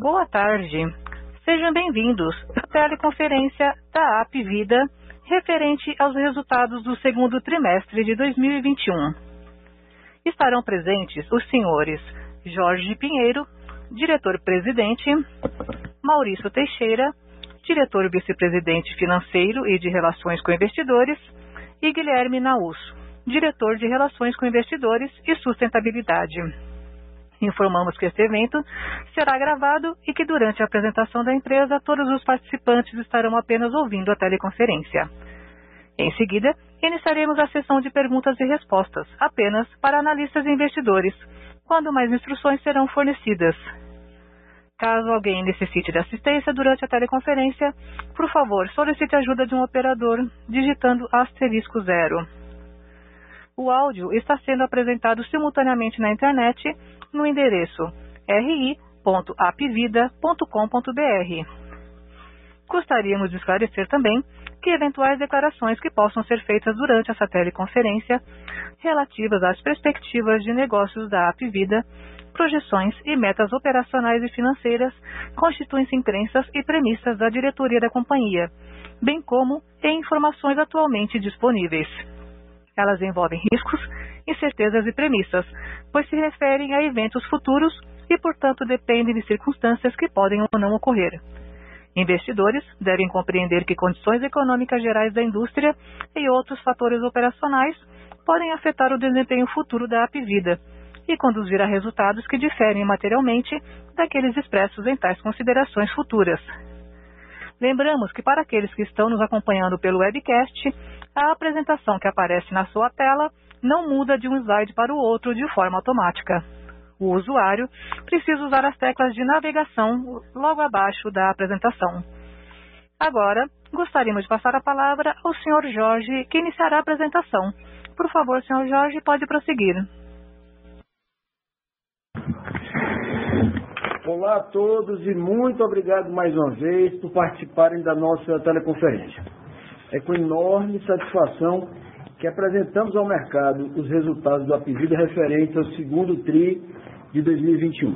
Boa tarde. Sejam bem-vindos à teleconferência da AP Vida referente aos resultados do segundo trimestre de 2021. Estarão presentes os senhores Jorge Pinheiro, diretor-presidente, Maurício Teixeira, diretor vice-presidente financeiro e de relações com investidores, e Guilherme Naus, diretor de relações com investidores e sustentabilidade. Informamos que este evento será gravado e que durante a apresentação da empresa todos os participantes estarão apenas ouvindo a teleconferência. Em seguida, iniciaremos a sessão de perguntas e respostas, apenas para analistas e investidores, quando mais instruções serão fornecidas. Caso alguém necessite de assistência durante a teleconferência, por favor, solicite ajuda de um operador digitando asterisco zero. O áudio está sendo apresentado simultaneamente na internet no endereço ri.apvida.com.br. Gostaríamos de esclarecer também que eventuais declarações que possam ser feitas durante essa teleconferência relativas às perspectivas de negócios da Apvida projeções e metas operacionais e financeiras constituem-se em crenças e premissas da diretoria da companhia, bem como em informações atualmente disponíveis. Elas envolvem riscos, incertezas e premissas, pois se referem a eventos futuros e, portanto, dependem de circunstâncias que podem ou não ocorrer. Investidores devem compreender que condições econômicas gerais da indústria e outros fatores operacionais podem afetar o desempenho futuro da Apvida e conduzir a resultados que diferem materialmente daqueles expressos em tais considerações futuras. Lembramos que para aqueles que estão nos acompanhando pelo webcast, a apresentação que aparece na sua tela não muda de um slide para o outro de forma automática. O usuário precisa usar as teclas de navegação logo abaixo da apresentação. Agora, gostaríamos de passar a palavra ao Sr. Jorge, que iniciará a apresentação. Por favor, Sr. Jorge, pode prosseguir. Olá a todos e muito obrigado mais uma vez por participarem da nossa teleconferência. É com enorme satisfação que apresentamos ao mercado os resultados do Apivida referentes ao segundo TRI de 2021.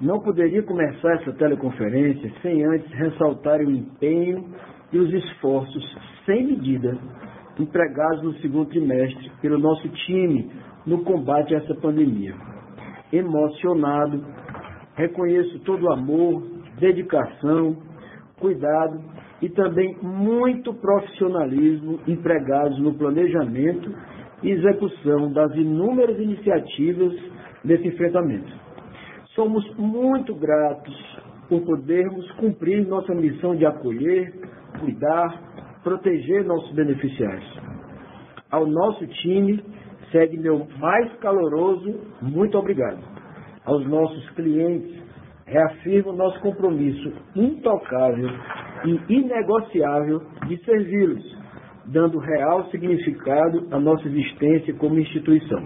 Não poderia começar essa teleconferência sem antes ressaltar o empenho e os esforços sem medida empregados no segundo trimestre pelo nosso time no combate a essa pandemia emocionado. Reconheço todo o amor, dedicação, cuidado e também muito profissionalismo empregados no planejamento e execução das inúmeras iniciativas desse enfrentamento. Somos muito gratos por podermos cumprir nossa missão de acolher, cuidar, proteger nossos beneficiários. Ao nosso time, segue meu mais caloroso muito obrigado. Aos nossos clientes, reafirmo nosso compromisso intocável e inegociável de servi-los, dando real significado à nossa existência como instituição.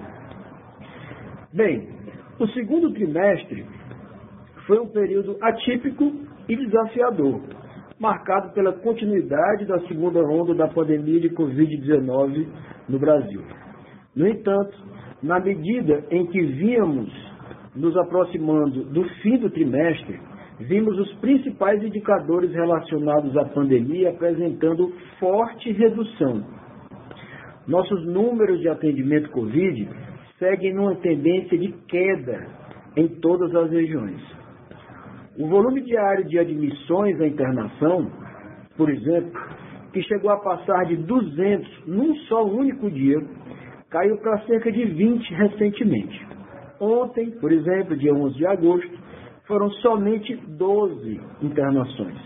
Bem, o segundo trimestre foi um período atípico e desafiador, marcado pela continuidade da segunda onda da pandemia de Covid-19 no Brasil. No entanto, na medida em que víamos nos aproximando do fim do trimestre, vimos os principais indicadores relacionados à pandemia apresentando forte redução. Nossos números de atendimento Covid seguem numa tendência de queda em todas as regiões. O volume diário de admissões à internação, por exemplo, que chegou a passar de 200 num só único dia, caiu para cerca de 20 recentemente. Ontem, por exemplo, dia 11 de agosto, foram somente 12 internações.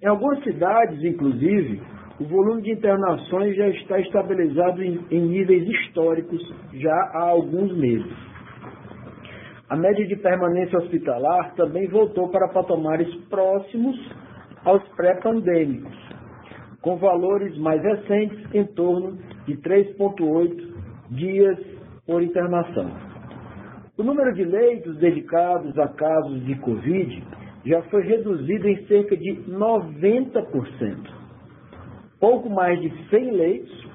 Em algumas cidades, inclusive, o volume de internações já está estabilizado em, em níveis históricos já há alguns meses. A média de permanência hospitalar também voltou para patamares próximos aos pré-pandêmicos, com valores mais recentes em torno de 3,8 dias por internação. O número de leitos dedicados a casos de Covid já foi reduzido em cerca de 90%. Pouco mais de 100 leitos,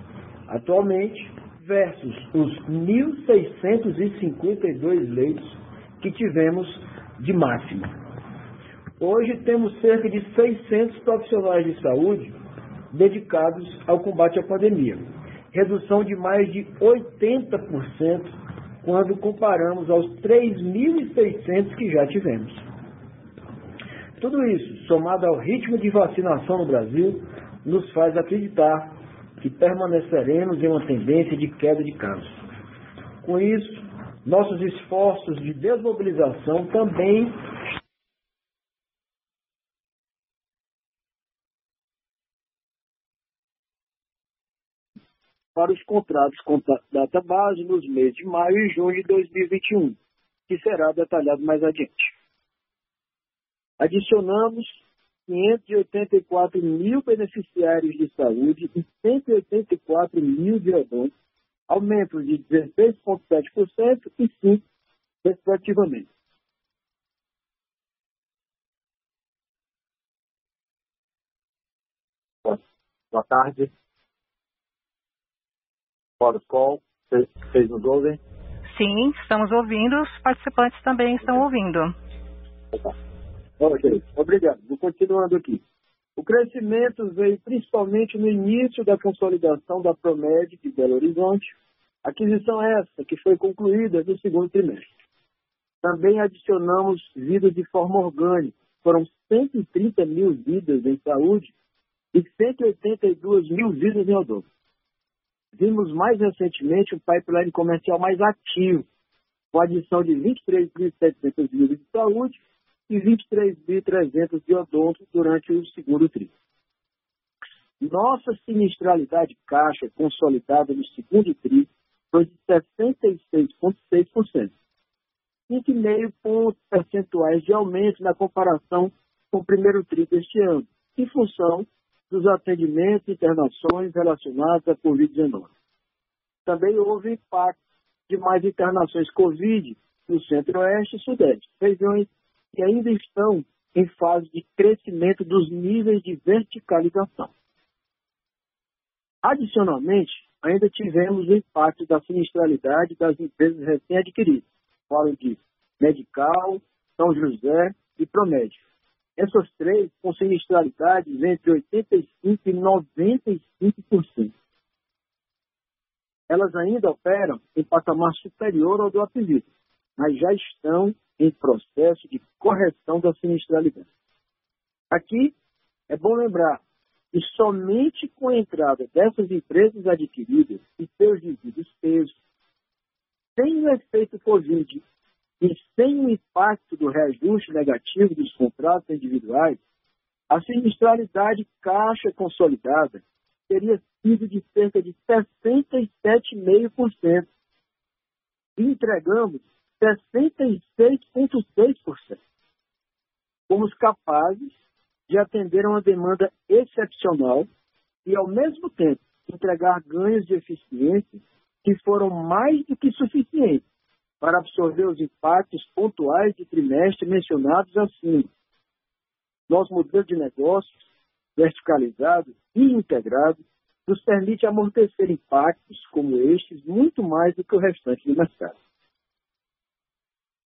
atualmente, versus os 1.652 leitos que tivemos de máxima. Hoje temos cerca de 600 profissionais de saúde dedicados ao combate à pandemia, redução de mais de 80% quando comparamos aos 3.600 que já tivemos. Tudo isso, somado ao ritmo de vacinação no Brasil, nos faz acreditar que permaneceremos em uma tendência de queda de casos. Com isso, nossos esforços de desmobilização também para os contratos com data base nos meses de maio e junho de 2021, que será detalhado mais adiante. Adicionamos 584 mil beneficiários de saúde e 184 mil odontos, aumento de 16,7% e 5%, respectivamente. Boa tarde. Fora call, vocês nos ouvem? Sim, estamos ouvindo, os participantes também estão ouvindo. Ok, obrigado. Vou continuando aqui. O crescimento veio principalmente no início da consolidação da Promed de Belo Horizonte, aquisição essa que foi concluída no segundo trimestre. Também adicionamos vidas de forma orgânica, foram 130 mil vidas em saúde e 182 mil vidas em odonto vimos mais recentemente um pipeline comercial mais ativo, com a adição de 23.700 vidas de saúde e 23.300 de odonto durante o segundo trimestre. Nossa sinistralidade caixa consolidada no segundo tri foi de 66,6%, 5,5 pontos percentuais de aumento na comparação com o primeiro tri deste ano, em função dos atendimentos e internações relacionadas à Covid-19. Também houve impacto de mais internações Covid no Centro-Oeste e Sudeste, regiões que ainda estão em fase de crescimento dos níveis de verticalização. Adicionalmente, ainda tivemos o impacto da sinistralidade das empresas recém-adquiridas, falo de Medical, São José e Promédio. Essas três com sinistralidades entre 85% e 95%. Elas ainda operam em patamar superior ao do Apivida, mas já estão em processo de correção da sinistralidade. Aqui é bom lembrar que somente com a entrada dessas empresas adquiridas e seus devidos pesos, sem o efeito Covid e sem o impacto do reajuste negativo dos contratos individuais, a sinistralidade caixa consolidada teria sido de cerca de 67,5%. E entregamos 66,6%. Fomos capazes de atender a uma demanda excepcional e, ao mesmo tempo, entregar ganhos de eficiência que foram mais do que suficientes para absorver os impactos pontuais de trimestre mencionados acima. Nosso modelo de negócios, verticalizado e integrado, nos permite amortecer impactos como estes muito mais do que o restante do mercado.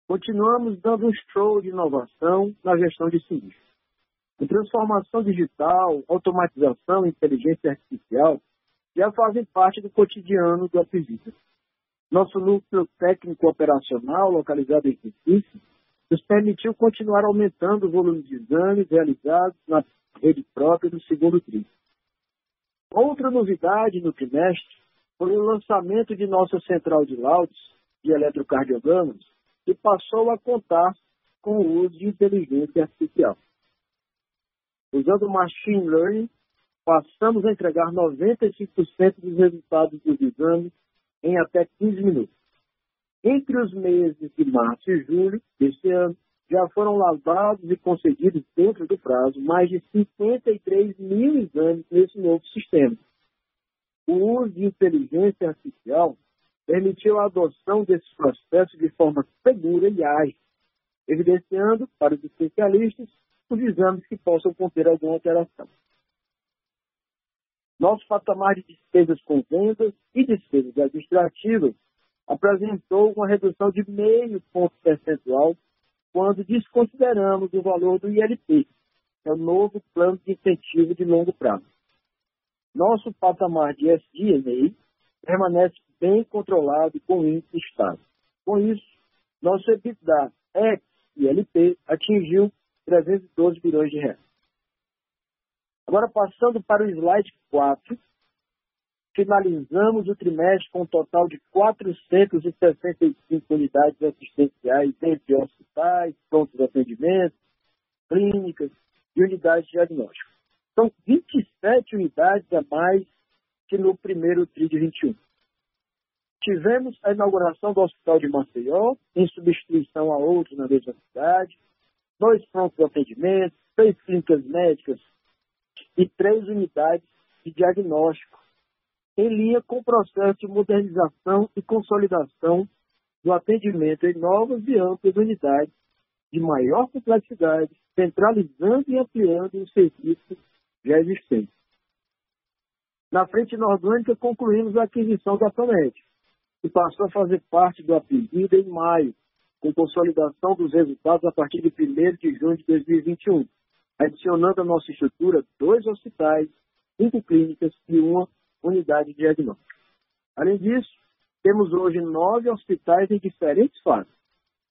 Continuamos dando um show de inovação na gestão de sinistros. A transformação digital, automatização e inteligência artificial já fazem parte do cotidiano do Apivita. Nosso núcleo técnico operacional, localizado em Recife, nos permitiu continuar aumentando o volume de exames realizados na rede própria no segundo trimestre. Outra novidade no trimestre foi o lançamento de nossa central de laudos de eletrocardiogramas, que passou a contar com o uso de inteligência artificial. Usando machine learning, passamos a entregar 95% dos resultados dos exames em até 15 minutos. Entre os meses de março e julho deste ano, já foram lavados e concedidos dentro do prazo mais de 53 mil exames nesse novo sistema. O uso de inteligência artificial permitiu a adoção desses processos de forma segura e ágil, evidenciando para os especialistas os exames que possam conter alguma alteração. Nosso patamar de despesas com vendas e despesas administrativas apresentou uma redução de meio ponto percentual quando desconsideramos o valor do ILP, que é o novo plano de incentivo de longo prazo. Nosso patamar de SDNA permanece bem controlado com o índice estável. Com isso, nosso EBITDA ex-ILP atingiu 312 bilhões de reais. Agora, passando para o slide 4, finalizamos o trimestre com um total de 465 unidades assistenciais entre hospitais, prontos de atendimento, clínicas e unidades de diagnóstico. São 27 unidades a mais que no primeiro TRI de 21. Tivemos a inauguração do Hospital de Maceió, em substituição a outros na mesma cidade, dois prontos de atendimento, seis clínicas médicas e três unidades de diagnóstico, em linha com o processo de modernização e consolidação do atendimento em novas e amplas unidades de maior complexidade, centralizando e ampliando os serviços já existentes. Na frente inorgânica, concluímos a aquisição da Promed, que passou a fazer parte do apelido em maio, com consolidação dos resultados a partir de 1 de junho de 2021, adicionando à nossa estrutura dois hospitais, cinco clínicas e uma unidade de. Além disso, temos hoje nove hospitais em diferentes fases,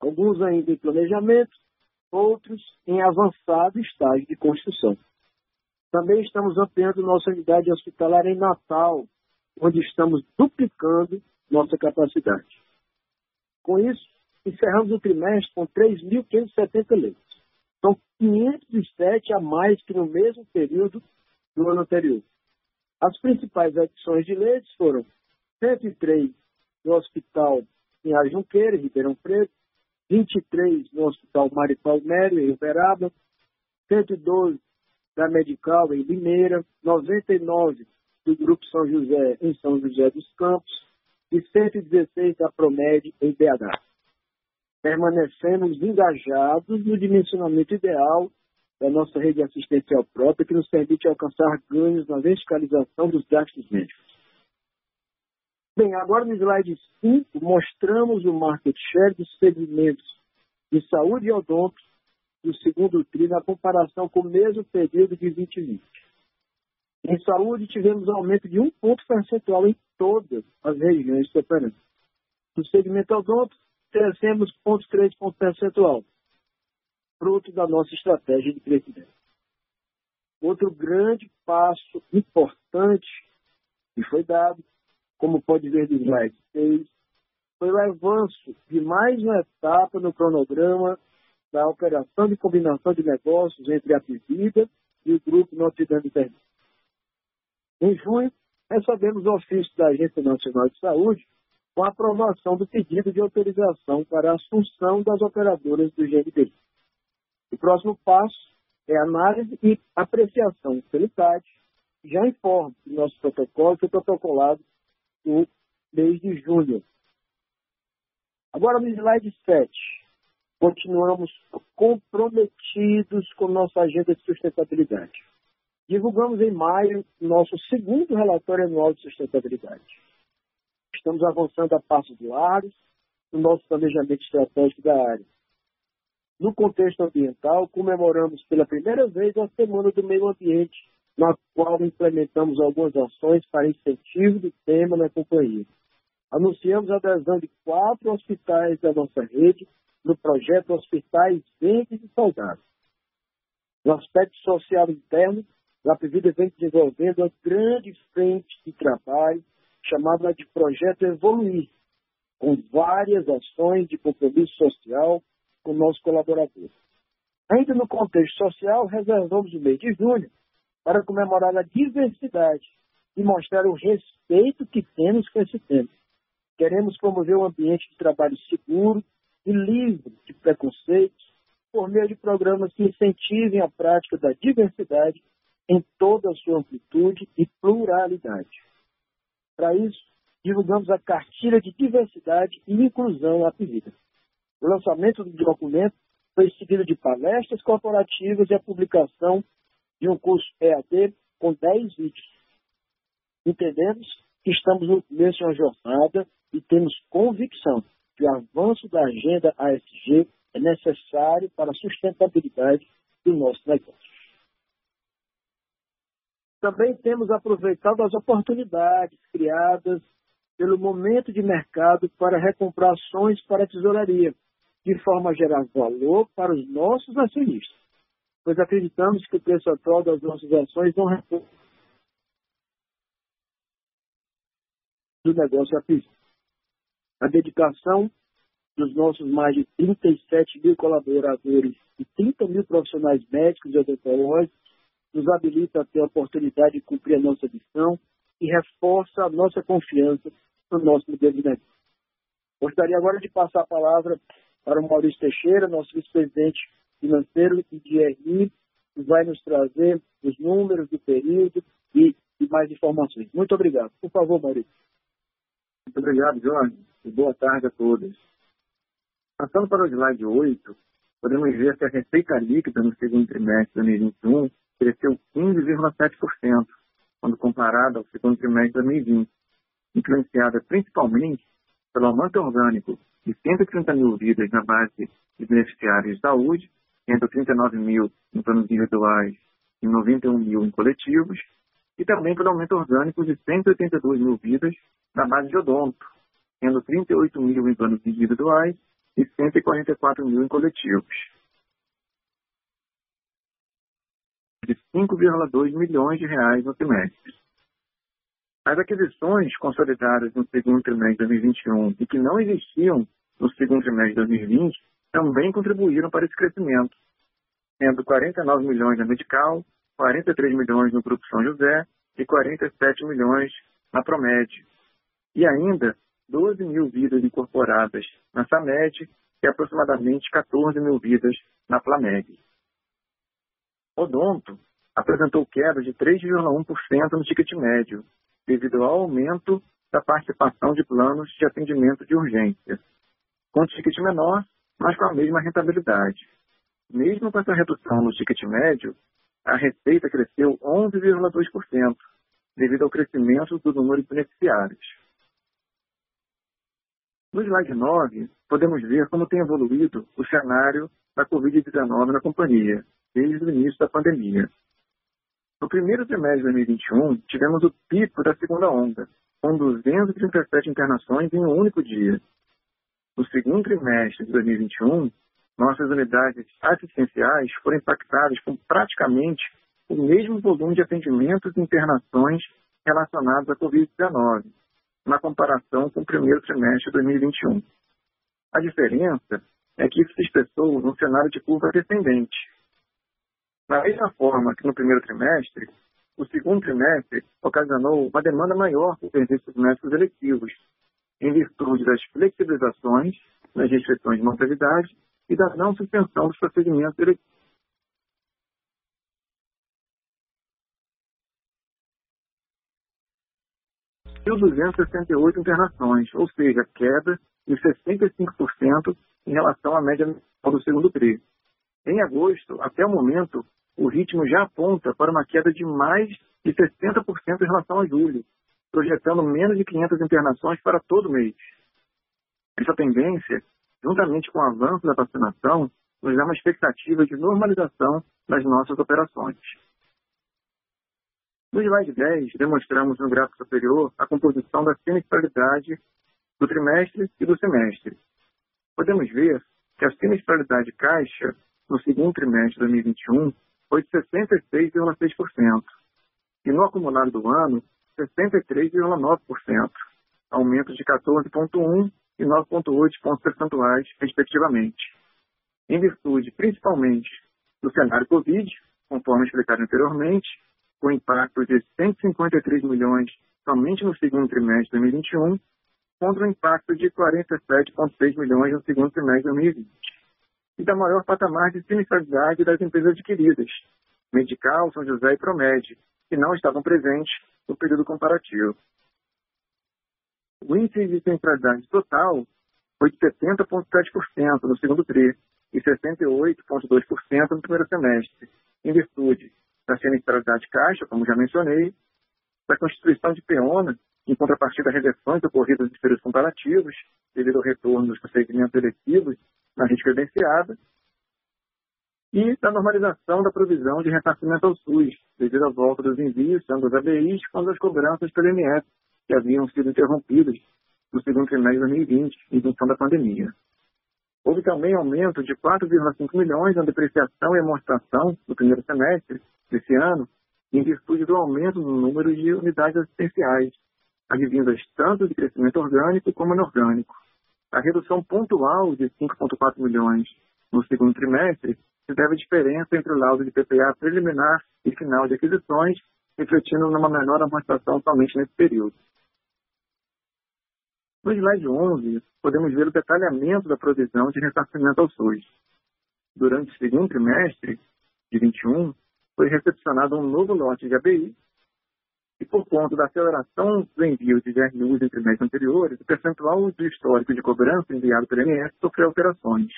alguns ainda em planejamento, outros em avançado estágio de construção. Também estamos ampliando nossa unidade hospitalar em Natal, onde estamos duplicando nossa capacidade. Com isso, encerramos o trimestre com 3.570 leitos. São 507 a mais que no mesmo período do ano anterior. As principais adições de leitos foram 103 no Hospital em Ajunqueira, Ribeirão Preto, 23 no Hospital Maripal Mério, em Uberaba, 112 da Medical, em Limeira, 99 do Grupo São José, em São José dos Campos, e 116 da Promed, em BH. Permanecemos engajados no dimensionamento ideal da nossa rede assistencial própria, que nos permite alcançar ganhos na verticalização dos gastos médicos. Bem, agora no slide 5, mostramos o market share dos segmentos de saúde e odonto do segundo TRI na comparação com o mesmo período de 2020. Em saúde, tivemos aumento de um ponto percentual em todas as regiões operamos. No segmento odonto, crescemos 0,3 ponto percentual, fruto da nossa estratégia de crescimento. Outro grande passo importante que foi dado, como pode ver do slide 6, foi o avanço de mais uma etapa no cronograma da operação de combinação de negócios entre a Pivida e o Grupo Internet. Em junho, recebemos o ofício da Agência Nacional de Saúde com a aprovação do pedido de autorização para a assunção das operadoras do GNDI. O próximo passo é análise e apreciação pelo CAD. Já informo que nosso protocolo foi protocolado no mês de julho. Agora no slide 7 continuamos comprometidos com nossa agenda de sustentabilidade. Divulgamos em maio nosso segundo relatório anual de sustentabilidade. Estamos avançando a passos largos no nosso planejamento estratégico da área. No contexto ambiental, comemoramos pela primeira vez a Semana do Meio Ambiente, na qual implementamos algumas ações para incentivo do tema na companhia. Anunciamos a adesão de quatro hospitais da nossa rede no projeto Hospitais Verdes e Saudáveis. No aspecto social interno, a Apivida vem desenvolvendo uma grande frente de trabalho chamada de Projeto Evoluir, com várias ações de compromisso social com nossos colaboradores. Ainda no contexto social, reservamos o mês de junho para comemorar a diversidade e mostrar o respeito que temos com esse tema. Queremos promover um ambiente de trabalho seguro, e livre de preconceitos por meio de programas que incentivem a prática da diversidade em toda a sua amplitude e pluralidade. Para isso, divulgamos a Cartilha de Diversidade e Inclusão Apivida. O lançamento do documento foi seguido de palestras corporativas e a publicação de um curso EAD com 10 vídeos. Entendemos que estamos no começo de uma jornada e temos convicção que o avanço da agenda ASG é necessário para a sustentabilidade do nosso negócio. Também temos aproveitado as oportunidades criadas pelo momento de mercado para recomprar ações para a tesouraria, de forma a gerar valor para os nossos acionistas, pois acreditamos que o preço atual das nossas ações não responde do negócio aquisito. A dedicação dos nossos mais de 37 mil colaboradores e 30 mil profissionais médicos e odontológicos nos habilita a ter a oportunidade de cumprir a nossa missão e reforça a nossa confiança no nosso modelo de negócio. Gostaria agora de passar a palavra para o Maurício Teixeira, nosso vice-presidente financeiro e de RI, que vai nos trazer os números do período e, e mais informações. Muito obrigado. Por favor, Maurício. Muito obrigado, Jorge, e boa tarde a todos. Passando para o slide 8, podemos ver que a receita líquida no segundo trimestre de 2021 cresceu 15,7%, quando comparada ao segundo trimestre de 2020, influenciada principalmente pelo aumento orgânico de 130 mil vidas na base de beneficiários de saúde, 139 mil em planos individuais e 91 mil em coletivos, e também pelo aumento orgânico de 182 mil vidas na base de odonto, sendo 38 mil em planos individuais e 144 mil em coletivos. De 5,2 milhões de reais no trimestre. As aquisições consolidadas no segundo trimestre de 2021 e que não existiam no segundo trimestre de 2020 também contribuíram para esse crescimento, sendo 49 milhões na Medical, 43 milhões no Grupo São José e 47 milhões na Promed. E ainda 12 mil vidas incorporadas na SAMED e aproximadamente 14 mil vidas na Plameg. Odonto apresentou queda de 3,1% no ticket médio, devido ao aumento da participação de planos de atendimento de urgência, com ticket menor, mas com a mesma rentabilidade. Mesmo com essa redução no ticket médio, a receita cresceu 11,2%, devido ao crescimento do número de beneficiários. No slide 9, podemos ver como tem evoluído o cenário da Covid-19 na companhia, desde o início da pandemia. No primeiro trimestre de 2021, tivemos o pico da segunda onda, com 237 internações em um único dia. No segundo trimestre de 2021, nossas unidades assistenciais foram impactadas com praticamente o mesmo volume de atendimentos e internações relacionados à Covid-19, na comparação com o primeiro trimestre de 2021. A diferença é que isso se expressou num cenário de curva descendente. Da mesma forma que no primeiro trimestre, o segundo trimestre ocasionou uma demanda maior por serviços médicos eletivos, em virtude das flexibilizações nas restrições de mortalidade e da não suspensão dos procedimentos eletivos 1.268 internações, ou seja, queda de 65% em relação à média do segundo TRI. Em agosto, até o momento, o ritmo já aponta para uma queda de mais de 60% em relação a julho, projetando menos de 500 internações para todo mês. Essa tendência, juntamente com o avanço da vacinação, nos dá uma expectativa de normalização das nossas operações. No slide 10, demonstramos no gráfico superior a composição da sinistralidade do trimestre e do semestre. Podemos ver que a sinistralidade caixa no segundo trimestre de 2021 foi de 66,6% e no acumulado do ano, 63,9%, aumento de 14,1% e 9,8 pontos percentuais, respectivamente, em virtude principalmente do cenário Covid, conforme explicado anteriormente, com impacto de 153 milhões somente no segundo trimestre de 2021, contra um impacto de 47,6 milhões no segundo trimestre de 2020. E da maior patamar de sinistralidade das empresas adquiridas, Medical, São José e Promed, que não estavam presentes no período comparativo. O índice de sinistralidade total foi de 70,7% no segundo TRI e 68,2% no primeiro semestre, em virtude da sinistralidade caixa, como já mencionei, da constituição de peona, em contrapartida a reversões ocorridas nos períodos comparativos, devido ao retorno dos procedimentos eletivos na rede credenciada e da normalização da provisão de ressarcimento ao SUS, devido à volta dos envios, tanto das ABIs quanto das cobranças pelo INSS, que haviam sido interrompidas no segundo trimestre de 2020, em função da pandemia. Houve também aumento de 4,5 milhões na depreciação e amortização no primeiro semestre desse ano, em virtude do aumento no número de unidades assistenciais, advindas tanto de crescimento orgânico como inorgânico. A redução pontual de 5,4 milhões no segundo trimestre se deve à diferença entre o laudo de PPA preliminar e final de aquisições, refletindo numa menor amortização somente nesse período. No slide 11, podemos ver o detalhamento da provisão de ressarcimento ao SUS. Durante o segundo trimestre de 21, foi recepcionado um novo lote de ABI e, por conta da aceleração do envio de GRUs em trimestres anteriores, o percentual do histórico de cobrança enviado pelo INSS sofreu alterações,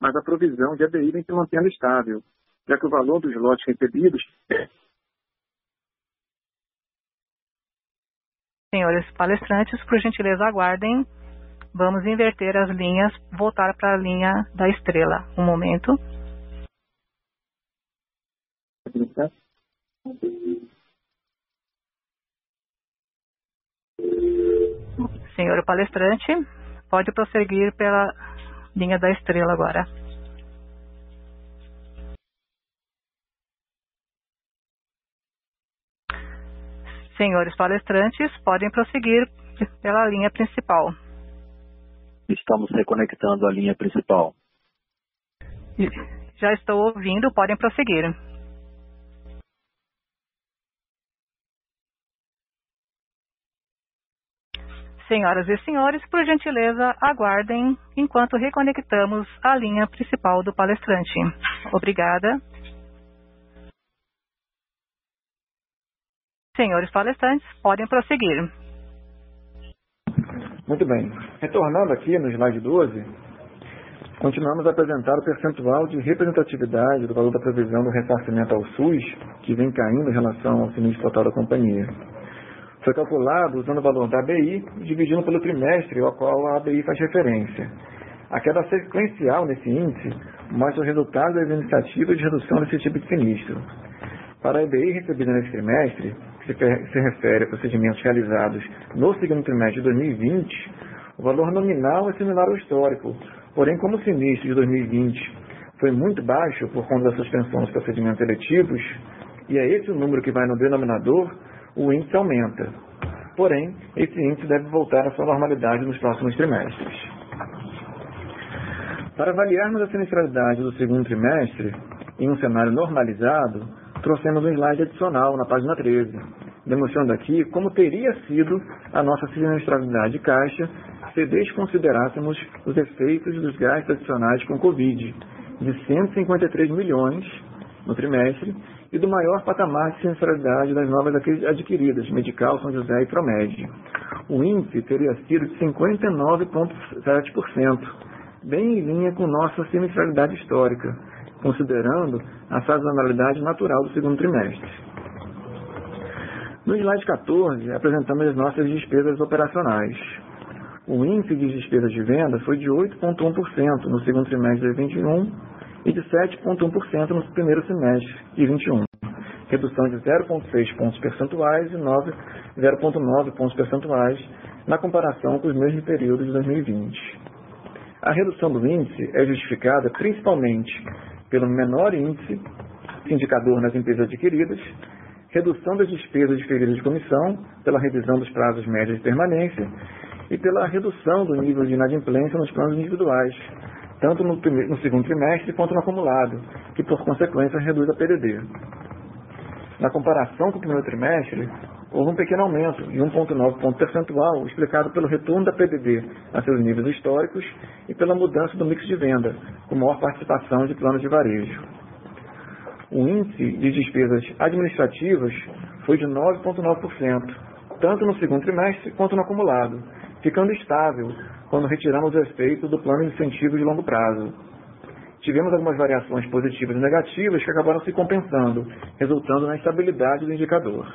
mas a provisão de ABI vem se mantendo estável, já que o valor dos lotes recebidos Senhores palestrantes, por gentileza, aguardem. Vamos inverter as linhas, voltar para a linha da estrela. Um momento. Senhor palestrante, pode prosseguir pela linha da estrela agora. Senhores palestrantes, podem prosseguir pela linha principal. Estamos reconectando a linha principal. Já estou ouvindo, podem prosseguir. Senhoras e senhores, por gentileza, aguardem enquanto reconectamos a linha principal do palestrante. Obrigada. Senhores palestrantes, podem prosseguir. Muito bem. Retornando aqui no slide 12, continuamos a apresentar o percentual de representatividade do valor da previsão do ressarcimento ao SUS, que vem caindo em relação ao sinistro total da companhia foi calculado usando o valor da ABI, dividindo pelo trimestre ao qual a ABI faz referência. A queda sequencial nesse índice mostra os resultados das iniciativas de redução desse tipo de sinistro. Para a ABI recebida nesse trimestre, que se refere a procedimentos realizados no segundo trimestre de 2020, o valor nominal é similar ao histórico, porém como o sinistro de 2020 foi muito baixo por conta da suspensão dos procedimentos eletivos, e é esse o número que vai no denominador, o índice aumenta. Porém, esse índice deve voltar à sua normalidade nos próximos trimestres. Para avaliarmos a sinistralidade do segundo trimestre, em um cenário normalizado, trouxemos um slide adicional na página 13, demonstrando aqui como teria sido a nossa sinistralidade de caixa se desconsiderássemos os efeitos dos gastos adicionais com Covid, de 153 milhões no trimestre e do maior patamar de sinistralidade das novas adquiridas, Medical, São José e Promed. O índice teria sido de 59,7%, bem em linha com nossa sinistralidade histórica, considerando a sazonalidade natural do segundo trimestre. No slide 14, apresentamos as nossas despesas operacionais. O índice de despesas de venda foi de 8,1% no segundo trimestre de 2021 e de 7,1% no primeiro semestre de 21, redução de 0,6 pontos percentuais e 0,9 pontos percentuais na comparação com os mesmos períodos de 2020. A redução do índice é justificada principalmente pelo menor índice indicador nas empresas adquiridas, redução das despesas diferidas de comissão pela revisão dos prazos médios de permanência e pela redução do nível de inadimplência nos planos individuais, tanto no, primeiro, no segundo trimestre quanto no acumulado, que por consequência reduz a PDD. Na comparação com o primeiro trimestre, houve um pequeno aumento de 1,9 ponto percentual, explicado pelo retorno da PDD a seus níveis históricos e pela mudança do mix de venda, com maior participação de planos de varejo. O índice de despesas administrativas foi de 9,9%, tanto no segundo trimestre quanto no acumulado, ficando estável quando retiramos o efeito do plano de incentivo de longo prazo. Tivemos algumas variações positivas e negativas que acabaram se compensando, resultando na estabilidade do indicador.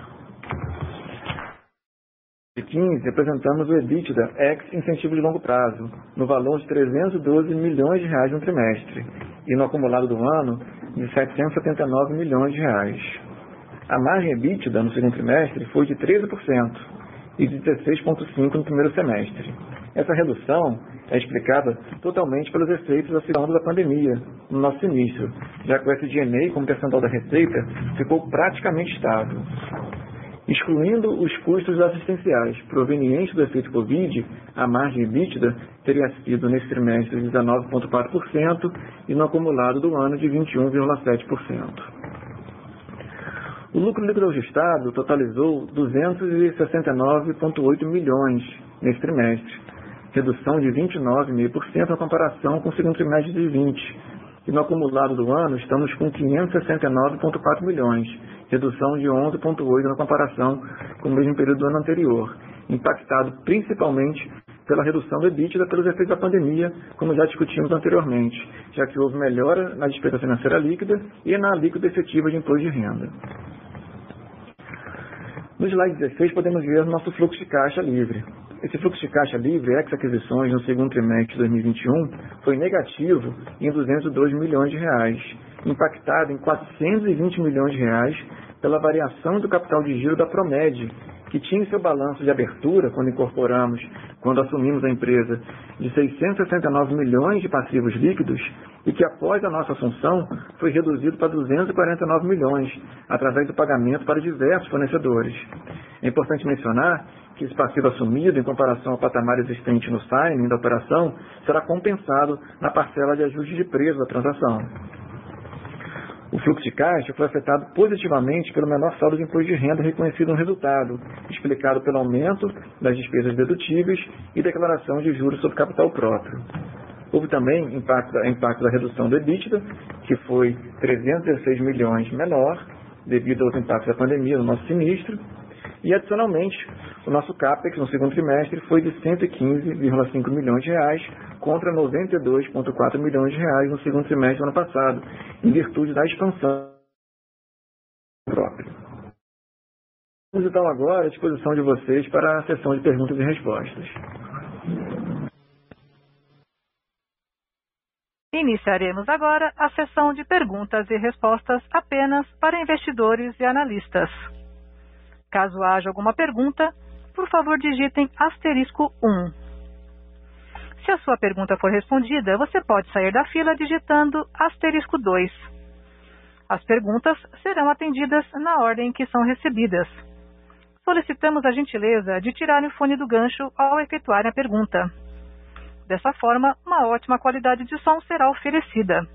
2015, apresentamos o EBITDA ex incentivo de longo prazo, no valor de 312 milhões de reais no trimestre, e no acumulado do ano, de 779 milhões de reais. A margem EBITDA no segundo trimestre foi de 13% e de 16,5% no primeiro semestre. Essa redução é explicada totalmente pelos efeitos da segunda da pandemia no nosso início, já que o SG&A como percentual da receita ficou praticamente estável. Excluindo os custos assistenciais provenientes do efeito Covid, a margem EBITDA teria sido nesse trimestre de 19,4% e no acumulado do ano de 21,7%. O lucro líquido ajustado totalizou 269,8 milhões nesse trimestre, redução de 29,5% na comparação com o segundo trimestre de 2020. E no acumulado do ano estamos com 569,4 milhões, redução de 11,8% na comparação com o mesmo período do ano anterior, impactado principalmente pela redução do EBITDA pelos efeitos da pandemia, como já discutimos anteriormente, já que houve melhora na despesa financeira líquida e na líquida efetiva de imposto de renda. No slide 16 podemos ver nosso fluxo de caixa livre. Esse fluxo de caixa livre, ex-aquisições, no segundo trimestre de 2021, foi negativo em 202 milhões de reais, impactado em 420 milhões de reais pela variação do capital de giro da Promed, que tinha em seu balanço de abertura, quando incorporamos, quando assumimos a empresa, de 669 milhões de passivos líquidos e que após a nossa assunção foi reduzido para 249 milhões, através do pagamento para diversos fornecedores. É importante mencionar que esse passivo assumido, em comparação ao patamar existente no signing da operação, será compensado na parcela de ajuste de preço da transação. O fluxo de caixa foi afetado positivamente pelo menor saldo de imposto de renda reconhecido no resultado, explicado pelo aumento das despesas dedutíveis e declaração de juros sobre capital próprio. Houve também impacto, impacto da redução do EBITDA, que foi 316 milhões menor, devido aos impactos da pandemia no nosso sinistro, e adicionalmente, o nosso CAPEX no segundo trimestre foi de 115,5 milhões de reais contra 92,4 milhões de reais no segundo trimestre do ano passado, em virtude da expansão própria. Vamos então agora à disposição de vocês para a sessão de perguntas e respostas. Iniciaremos agora a sessão de perguntas e respostas apenas para investidores e analistas. Caso haja alguma pergunta, por favor digitem asterisco 1. Se a sua pergunta for respondida, você pode sair da fila digitando asterisco 2. As perguntas serão atendidas na ordem que são recebidas. Solicitamos a gentileza de tirar o fone do gancho ao efetuar a pergunta. Dessa forma, uma ótima qualidade de som será oferecida.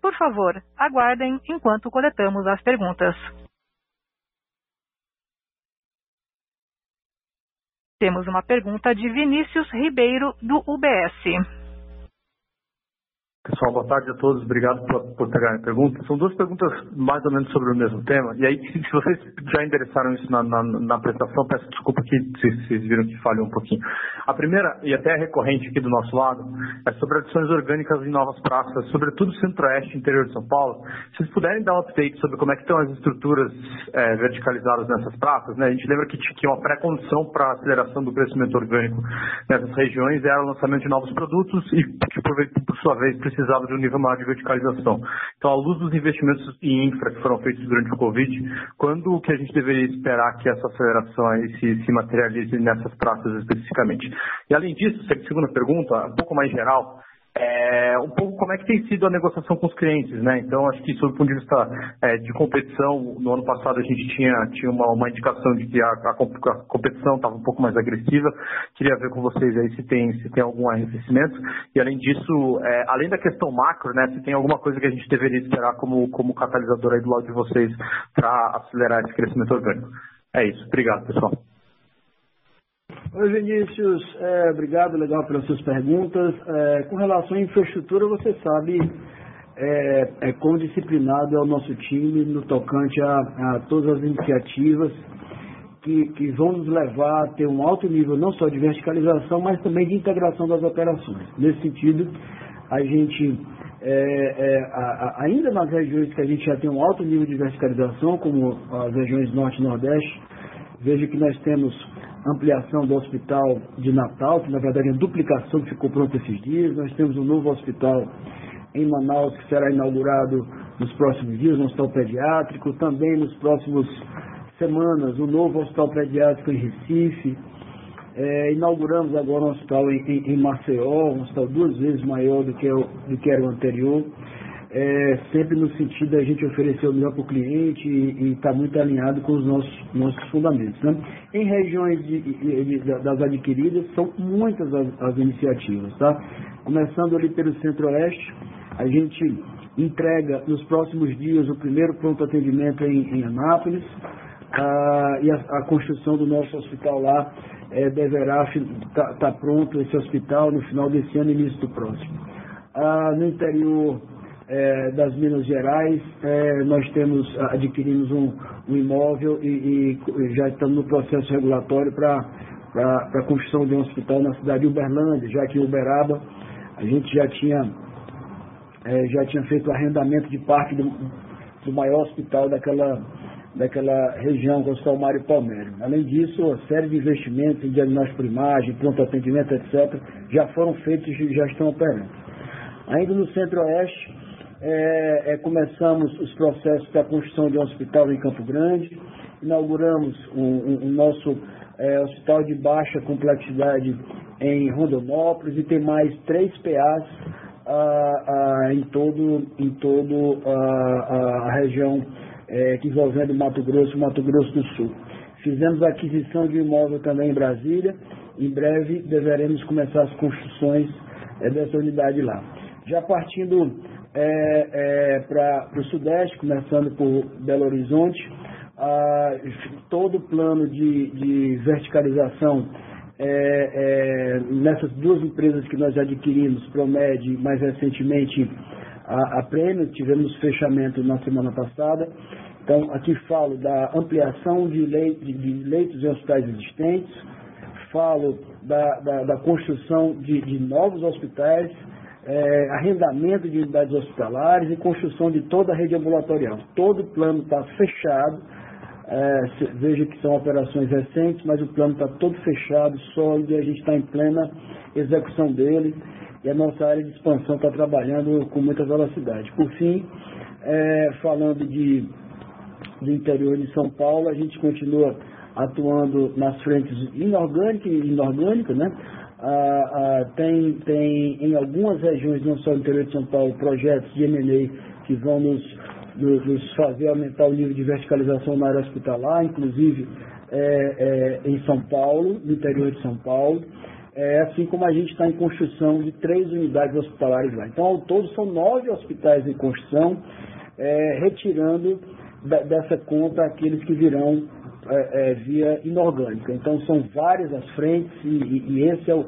Por favor, aguardem enquanto coletamos as perguntas. Temos uma pergunta de Vinícius Ribeiro, do UBS. Pessoal, boa tarde a todos. Obrigado por, por pegar a pergunta. São duas perguntas mais ou menos sobre o mesmo tema. E aí, se vocês já endereçaram isso na, na, na apresentação, peço desculpa que vocês, vocês viram que falhou um pouquinho. A primeira, e até recorrente aqui do nosso lado, é sobre adições orgânicas em novas praças, sobretudo centro-oeste e interior de São Paulo. Se vocês puderem dar um update sobre como é que estão as estruturas é, verticalizadas nessas praças, né? A gente lembra que uma pré-condição para a aceleração do crescimento orgânico nessas regiões era o lançamento de novos produtos e que, por, por sua vez, precisava de um nível maior de verticalização. Então, à luz dos investimentos em infra que foram feitos durante o Covid, quando que a gente deveria esperar que essa aceleração se, se materialize nessas praças especificamente? E além disso, segunda pergunta, um pouco mais geral, é, um pouco como é que tem sido a negociação com os clientes, né? Então, acho que sob o ponto de vista é, de competição, no ano passado a gente tinha, tinha uma, uma indicação de que a, a, competição estava um pouco mais agressiva. Queria ver com vocês aí se tem, se tem algum arrefecimento. E além disso, é, além da questão macro, né? Se tem alguma coisa que a gente deveria esperar como, como catalisador aí do lado de vocês para acelerar esse crescimento orgânico. É isso. Obrigado, pessoal. Oi, Vinícius. É, obrigado, legal, pelas suas perguntas. É, com relação à infraestrutura, você sabe é, é quão disciplinado é o nosso time no tocante a, a todas as iniciativas que, que, vão nos levar a ter um alto nível não só de verticalização, mas também de integração das operações. Nesse sentido, a gente, é, é, a, ainda nas regiões que a gente já tem um alto nível de verticalização, como as regiões Norte e Nordeste, veja que nós temos ampliação do hospital de Natal, que na verdade é a duplicação que ficou pronta esses dias. Nós temos um novo hospital em Manaus que será inaugurado nos próximos dias, um hospital pediátrico. Também nos próximos semanas, um novo hospital pediátrico em Recife. É, inauguramos agora um hospital em, em, em, Maceió, um hospital duas vezes maior do que, o, do que era o anterior, é, sempre no sentido da gente oferecer o melhor para o cliente e estar tá muito alinhado com os nossos, nossos fundamentos. Né? Em regiões de, de, de, das adquiridas, são muitas as, as iniciativas. Tá? Começando ali pelo Centro-Oeste, a gente entrega nos próximos dias o primeiro pronto atendimento em, em Anápolis, ah, e a, a, construção do nosso hospital lá é, deverá estar tá, tá pronto esse hospital no final desse ano e início do próximo. Ah, no interior é, das Minas Gerais, é, nós temos adquirimos um, um imóvel e, e, já estamos no processo regulatório para a construção de um hospital na cidade de Uberlândia, já que em Uberaba a gente já tinha, é, já tinha feito arrendamento de parte do, do maior hospital daquela daquela região com o Mário Palmério. Além disso, uma série de investimentos em diagnóstico por imagem, pronto atendimento, etc., já foram feitos e já estão operando. Ainda no Centro-Oeste, é, é, começamos os processos da construção de um hospital em Campo Grande, inauguramos o um, um, um nosso é, hospital de baixa complexidade em Rondonópolis e tem mais três PAs ah, ah, em todo, em todo ah, a região é, envolvendo Mato Grosso e Mato Grosso do Sul. Fizemos a aquisição de imóvel também em Brasília. Em breve deveremos começar as construções é, dessa unidade lá. Já partindo é, é, para o Sudeste, começando por Belo Horizonte, todo o plano de, de verticalização é, é, nessas duas empresas que nós adquirimos, Promed mais recentemente a, a Prêmio, tivemos fechamento na semana passada. Então, aqui falo da ampliação de, leitos, de leitos em hospitais existentes, falo da, da, da construção de, de, novos hospitais, é, arrendamento de unidades hospitalares e construção de toda a rede ambulatorial. Todo o plano está fechado, é, veja que são operações recentes, mas o plano está todo fechado, sólido, e a gente está em plena execução dele e a nossa área de expansão está trabalhando com muita velocidade. Por fim, é, falando de, do interior de São Paulo, a gente continua atuando nas frentes inorgânica e inorgânica, né? Ah, ah, tem, tem em algumas regiões, não só no interior de São Paulo, projetos de M&A que vão nos, nos, fazer aumentar o nível de verticalização na área hospitalar, inclusive é, é, em São Paulo, no interior de São Paulo é, assim como a gente está em construção de três unidades hospitalares lá. Então, ao todo, são nove hospitais em construção, é, retirando dessa conta aqueles que virão é, é via inorgânica. Então, são várias as frentes e, e, e esse é o,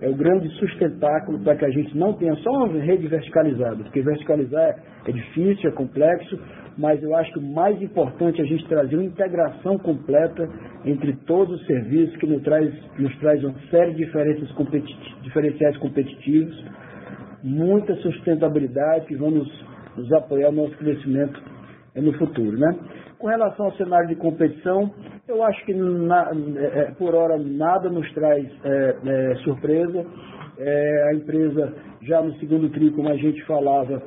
é o grande sustentáculo para que a gente não tenha só uma rede verticalizada, porque verticalizar é, é difícil, é complexo, mas eu acho que o mais importante é a gente trazer uma integração completa entre todos os serviços que nos traz, nos traz uma série de diferenças competi diferenciais competitivos, muita sustentabilidade que vão nos, nos apoiar no nosso crescimento no futuro. Né? Com relação ao cenário de competição, eu acho que na, é, é por hora nada nos traz é, é, surpresa. É, a empresa já no segundo tri, como a gente falava,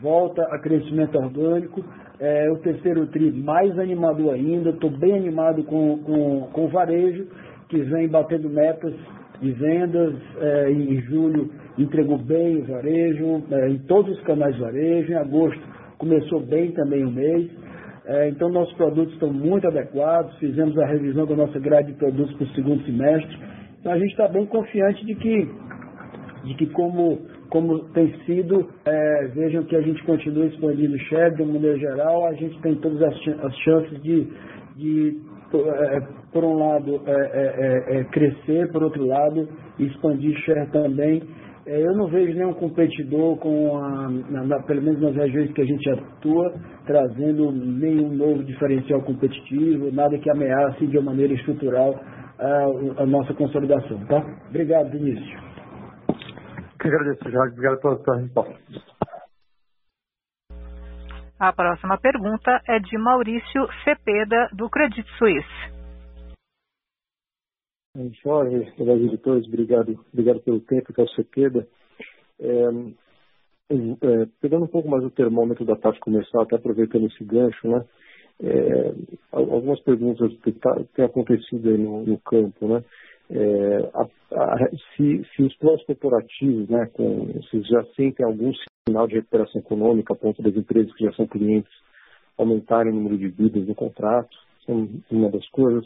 volta a crescimento orgânico. É, o terceiro tri mais animador ainda, estou bem animado com, com, com o varejo, que vem batendo metas de vendas. É, em julho entregou bem o varejo, é, em todos os canais de varejo. Em agosto começou bem também o mês. É, então nossos produtos estão muito adequados, fizemos a revisão da nossa grade de produtos para o segundo semestre. Então a gente está bem confiante de que, de que como como tem sido, é, vejam que a gente continua expandindo o share de uma maneira geral, a gente tem todas as, ch as chances de, de é, por um lado, é, é, é, crescer, por outro lado, expandir share também. Eu não vejo nenhum competidor, com a, na, pelo menos nas regiões que a gente atua, trazendo nenhum novo diferencial competitivo, nada que ameace de uma maneira estrutural a, a nossa consolidação. Tá? Obrigado, Vinícius. Que agradeço, Jorge. Obrigado pela sua resposta. A próxima pergunta é de Maurício Cepeda, do Credit Suisse. Jorge, meus editores, obrigado, obrigado pelo tempo, que é o Cepeda. É, pegando um pouco mais o termômetro da parte comercial, até aproveitando esse gancho, né? É, algumas perguntas que tá, têm acontecido aí no, no campo, né? É, a, a, se, se, os planos corporativos, né, com, se já sentem algum sinal de recuperação econômica a ponto das empresas que já são clientes aumentarem o número de vidas no contrato, são uma das coisas.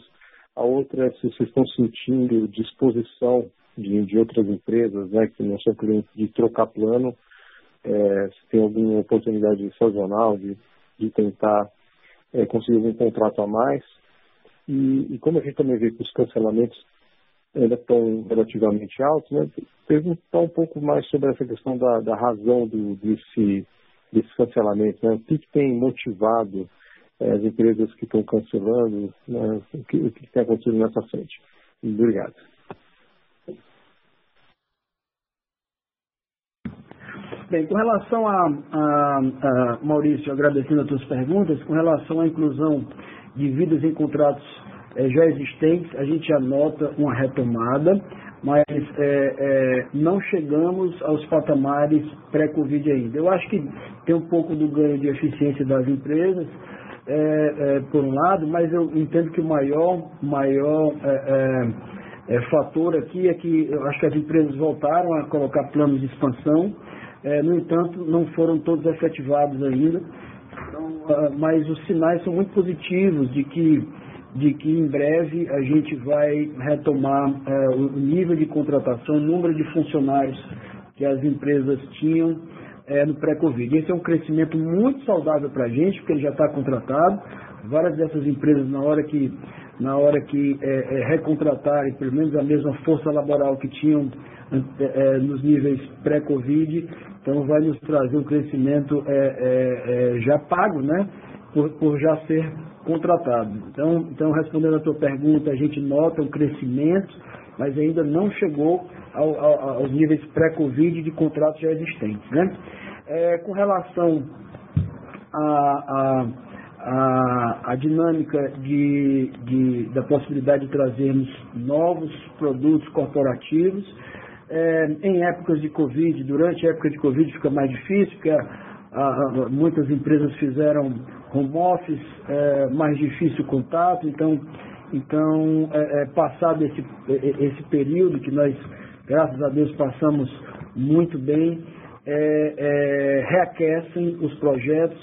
A outra é se vocês estão sentindo disposição de, de outras empresas, né, que não são clientes, de trocar plano, é, se tem alguma oportunidade sazonal de, de tentar é, conseguir algum contrato a mais. E, e, como a gente também vê que os cancelamentos ainda estão relativamente altos, né, perguntar um pouco mais sobre essa questão da, da razão do, desse, desse cancelamento. Né? O que, que tem motivado as empresas que estão cancelando? Né? O, que, o que nessa frente? Obrigado. Bem, com relação a, a, a, Maurício, agradecendo as tuas perguntas, com relação à inclusão de vidas em contratos é, já existentes, a gente anota uma retomada, mas é, é, não chegamos aos patamares pré-Covid ainda. Eu acho que tem um pouco do ganho de eficiência das empresas, por um lado, mas eu entendo que o maior, maior fator aqui é que eu acho que as empresas voltaram a colocar planos de expansão, é, no entanto, não foram todos efetivados ainda. Então, uh, mas os sinais são muito positivos de que, de que em breve a gente vai retomar o nível de contratação, o número de funcionários que as empresas tinham uh, no pré-Covid. Esse é um crescimento muito saudável para a gente, porque ele já está contratado. Várias dessas empresas, na hora que, na hora que é, é, recontratarem pelo menos a mesma força laboral que tinham é, nos níveis pré-Covid, então vai nos trazer um crescimento é, é, é, já pago, né? Por, por, já ser contratado. Então, então, respondendo a tua pergunta, a gente nota um crescimento, mas ainda não chegou ao, ao, aos níveis pré-Covid de contratos já existentes. Né? É, com relação à a, a, dinâmica de, de, da possibilidade de trazermos novos produtos corporativos, é, em épocas de Covid, durante a época de Covid fica mais difícil, porque a, a, muitas empresas fizeram home office, é, mais difícil o contato, então, então é, é passado esse, esse período que nós, graças a Deus, passamos muito bem, é, é, reaquecem os projetos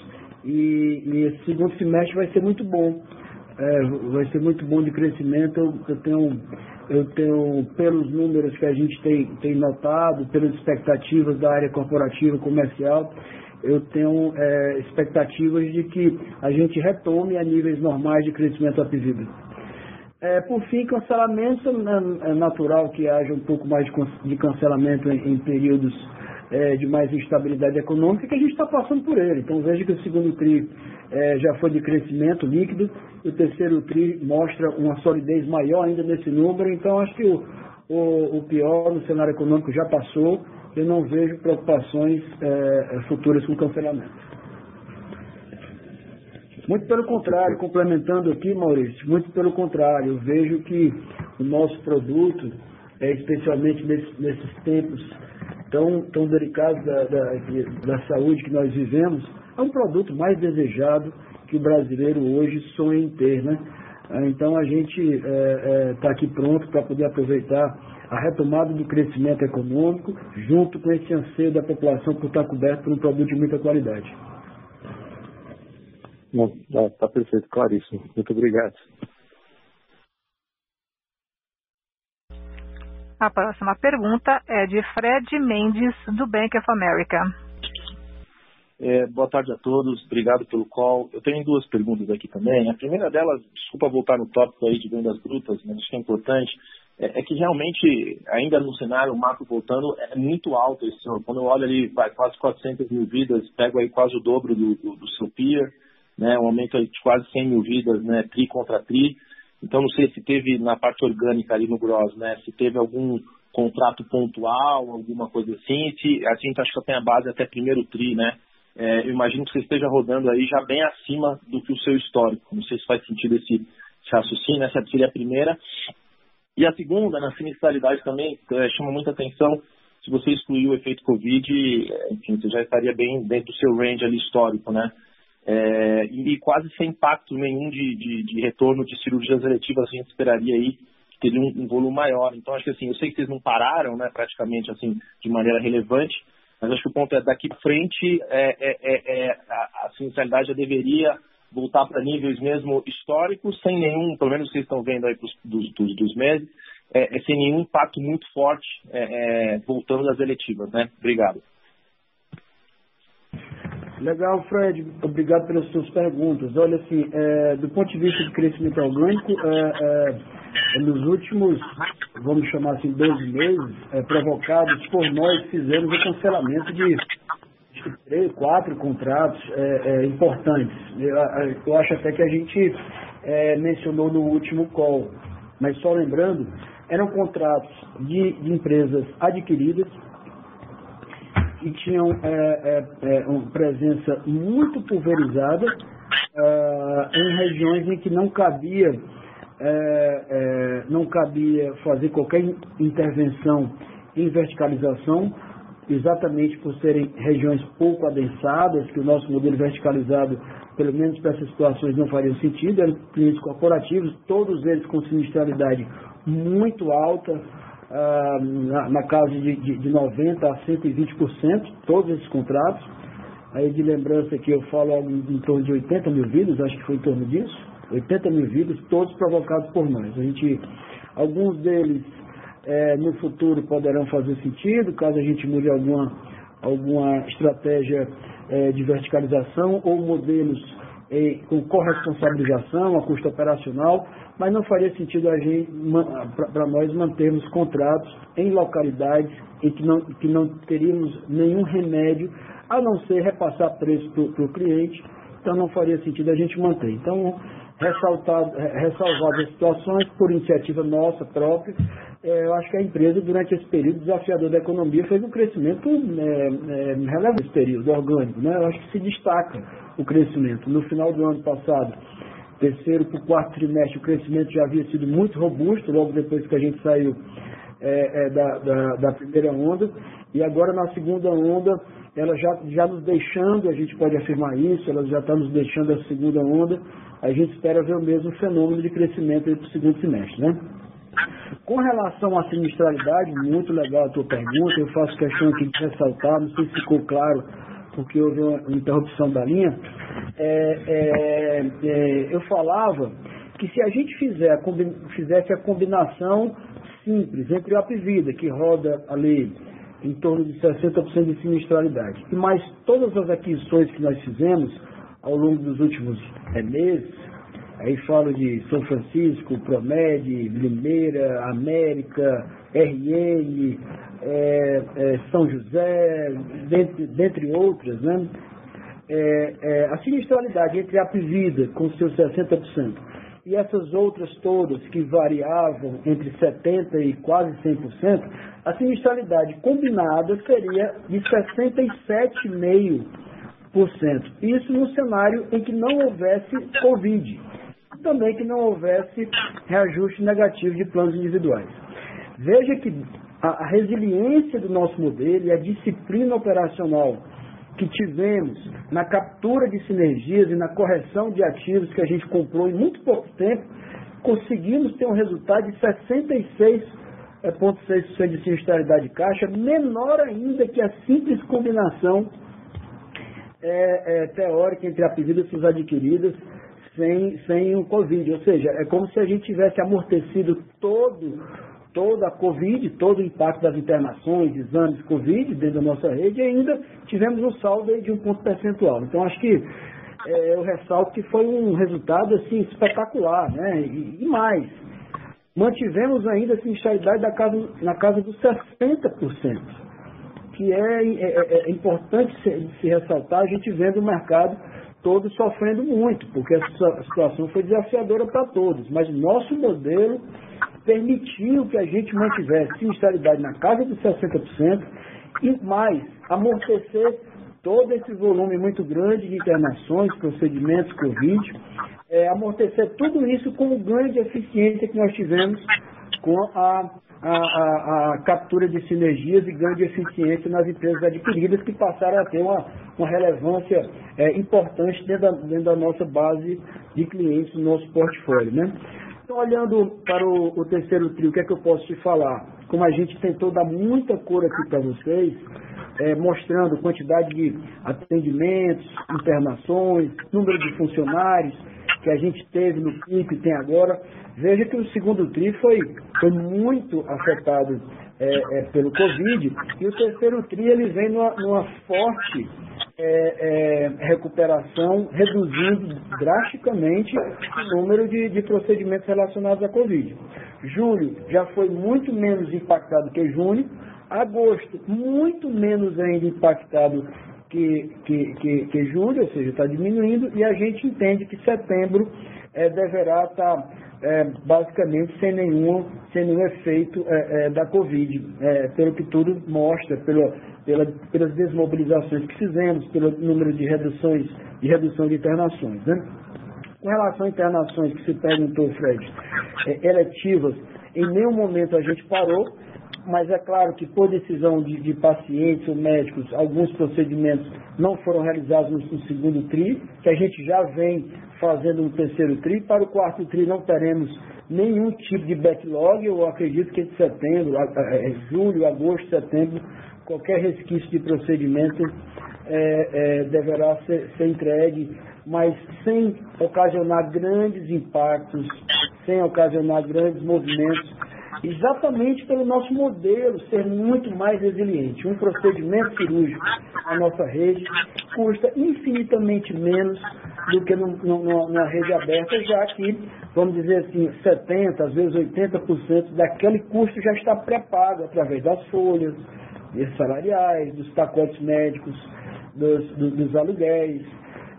e, e, esse segundo semestre vai ser muito bom. vai ser muito bom de crescimento. Eu, eu tenho eu tenho, pelos números que a gente tem, tem notado, pelas expectativas da área corporativa comercial, eu tenho é, expectativas de que a gente retome a níveis normais de crescimento apivida. É, por fim, cancelamento, é, natural que haja um pouco mais de cancelamento em, em períodos é, de mais instabilidade econômica, que a gente está passando por ele. Então veja que o segundo TRI é, já foi de crescimento líquido, o terceiro TRI mostra uma solidez maior ainda nesse número, então acho que o, o, o pior no cenário econômico já passou, eu não vejo preocupações é, futuras com cancelamento. Muito pelo contrário, complementando aqui, Maurício, muito pelo contrário, eu vejo que o nosso produto, é, especialmente nesse, nesses tempos tão, tão delicados da, da, da saúde que nós vivemos, é um produto mais desejado que o brasileiro hoje sonha em ter, né? Ah, então a gente está é, é, aqui pronto para poder aproveitar a retomada do crescimento econômico, junto com esse anseio da população por estar coberto por um produto de muita qualidade. Está tá perfeito, claríssimo. Muito obrigado. A próxima pergunta é de Fred Mendes, do Bank of America. É, boa tarde a todos, obrigado pelo call. Eu tenho duas perguntas aqui também. A primeira delas, desculpa voltar no tópico aí de vendas brutas, mas acho que é importante, é, é, que realmente, ainda no cenário, o macro voltando, é muito alto esse ano. Quando eu olho ali, vai quase 400 mil vidas, pego aí quase o dobro do, do, do seu peer, né, um aumento de quase 100 mil vidas, né, tri contra tri. Então, não sei se teve na parte orgânica ali no gross, né, se teve algum contrato pontual, alguma coisa assim, se, a gente acho que tem a base até primeiro tri, né, é, eu imagino que você esteja rodando aí já bem acima do que o seu histórico. Não sei se faz sentido esse, esse raciocínio, essa seria a primeira. E a segunda, na sinistralidade também, é, chama muita atenção, se você excluir o efeito Covid, é, enfim, você já estaria bem dentro do seu range ali histórico, né? É, e quase sem impacto nenhum de, de, de, retorno de cirurgias eletivas, a gente esperaria aí teria um, um, volume maior. Então, acho que assim, eu sei que vocês não pararam, né, praticamente assim, de maneira relevante, mas acho que o ponto é daqui para frente é, é, é, é, a, a já deveria voltar para níveis mesmo históricos, sem nenhum, pelo menos vocês estão vendo aí pros, dos, dos, dos meses, é, é sem nenhum impacto muito forte voltando às eletivas, né? Obrigado. Legal, Fred. Obrigado pelas suas perguntas. Olha, assim, é, do ponto de vista de crescimento orgânico, é, é, nos últimos, vamos chamar assim, 12 meses, provocados por nós, fizemos o cancelamento de três, quatro contratos importantes. Eu, eu, acho até que a gente mencionou no último call, mas só lembrando, eram contratos de, de empresas adquiridas, que tinham é, é, é, uma presença muito pulverizada é, em regiões em que não cabia, é, é, não cabia fazer qualquer intervenção em verticalização, exatamente por serem regiões pouco adensadas, que o nosso modelo verticalizado, pelo menos para essas situações, não faria sentido, eram clientes corporativos, todos eles com sinistralidade muito alta, ah, na, na, casa de, de, de 90% a 120%, todos esses contratos. Aí de lembrança que eu falo em, em torno de 80 mil vírus, acho que foi em torno disso, 80 mil vírus, todos provocados por nós. A gente, alguns deles é, no futuro poderão fazer sentido, caso a gente mude alguma, alguma estratégia é, de verticalização ou modelos é, com corresponsabilização, a custo operacional, mas não faria sentido para nós mantermos contratos em localidades em que não, que não teríamos nenhum remédio, a não ser repassar preço para o cliente, então não faria sentido a gente manter. Então, ressalvar as situações por iniciativa nossa própria, é, eu acho que a empresa, durante esse período desafiador da economia, fez um crescimento é, é, relevante nesse período orgânico. Né? Eu acho que se destaca o crescimento. No final do ano passado, terceiro para o quarto trimestre, o crescimento já havia sido muito robusto, logo depois que a gente saiu é, é, da, da, da, primeira onda, e agora na segunda onda, ela já, já nos deixando, a gente pode afirmar isso, ela já está nos deixando a segunda onda, a gente espera ver o mesmo fenômeno de crescimento para o segundo semestre. Né? Com relação à sinistralidade, muito legal a tua pergunta, eu faço questão aqui de ressaltar, não sei se ficou claro, porque houve uma interrupção da linha, é, é, é, eu falava que se a gente fizer fizesse a combinação simples entre a Apivida, que roda ali em torno de 60% de sinistralidade, e mais todas as aquisições que nós fizemos ao longo dos últimos é, meses, aí falo de São Francisco, Promed, Limeira, América, RN, é, é, São José, dentre, dentre outras, né? é, é, a sinistralidade entre a Pivida, com seus 60%, e essas outras todas que variavam entre 70% e quase 100%, a sinistralidade combinada seria de 67,5%. Isso no cenário em que não houvesse Covid. Também que não houvesse reajuste negativo de planos individuais. Veja que a resiliência do nosso modelo e a disciplina operacional que tivemos na captura de sinergias e na correção de ativos que a gente comprou em muito pouco tempo, conseguimos ter um resultado de 66,6% de sinistralidade de caixa, menor ainda que a simples combinação é, é, teórica entre a pedida e adquiridas sem, sem o Covid. Ou seja, é como se a gente tivesse amortecido todo toda a Covid, todo o impacto das internações, exames Covid dentro da nossa rede, e ainda tivemos um saldo de um ponto percentual. Então, acho que é, eu ressalto que foi um resultado assim, espetacular, né? E, e mais, mantivemos ainda a sinistralidade da casa, na casa dos 60%, que é, é, é, é importante se, se ressaltar, a gente vendo o mercado todo sofrendo muito, porque a situação foi desafiadora para todos, mas nosso modelo permitiu que a gente mantivesse sinistralidade na casa dos 60% e mais, amortecer todo esse volume muito grande de internações, procedimentos Covid, é, amortecer tudo isso com o ganho de eficiência que nós tivemos com a, a, a, a, captura de sinergias e ganho de eficiência nas empresas adquiridas, que passaram a ter uma, uma relevância é, importante dentro da, dentro da, nossa base de clientes, no nosso portfólio. Né? Então, olhando para o, o terceiro trio, o que é que eu posso te falar? Como a gente tentou dar muita cor aqui para vocês, é, mostrando quantidade de atendimentos, internações, número de funcionários que a gente teve no PIB e tem agora, veja que o segundo TRI foi, foi muito afetado é, é, pelo Covid. E o terceiro TRI ele vem numa, numa forte é, é, recuperação, reduzindo drasticamente o número de, de procedimentos relacionados à Covid. Julho já foi muito menos impactado que junho, Agosto, muito menos ainda impactado que, que, que, que julho, ou seja, está diminuindo, e a gente entende que setembro é, deverá estar tá, é, basicamente sem nenhum, sem nenhum efeito é, da Covid, pelo que tudo mostra, pela, pelas desmobilizações que fizemos, pelo número de reduções de redução de internações. Né? Com relação a internações que se perguntou, Fred, eletivas, em nenhum momento a gente parou, mas é claro que por decisão de, de pacientes ou médicos, alguns procedimentos não foram realizados no, no, segundo TRI, que a gente já vem fazendo no terceiro TRI. Para o quarto TRI não teremos nenhum tipo de backlog, eu acredito que de setembro, é, julho, agosto, setembro, qualquer resquício de procedimento é, é, deverá ser, ser entregue, mas sem ocasionar grandes impactos, sem ocasionar grandes movimentos exatamente pelo nosso modelo ser muito mais resiliente. Um procedimento cirúrgico na nossa rede custa infinitamente menos do que no, no, numa rede aberta, já que, vamos dizer assim, 70%, às vezes 80% daquele custo já está pré-pago através das folhas, dos salariais, dos pacotes médicos, dos, dos, dos aluguéis,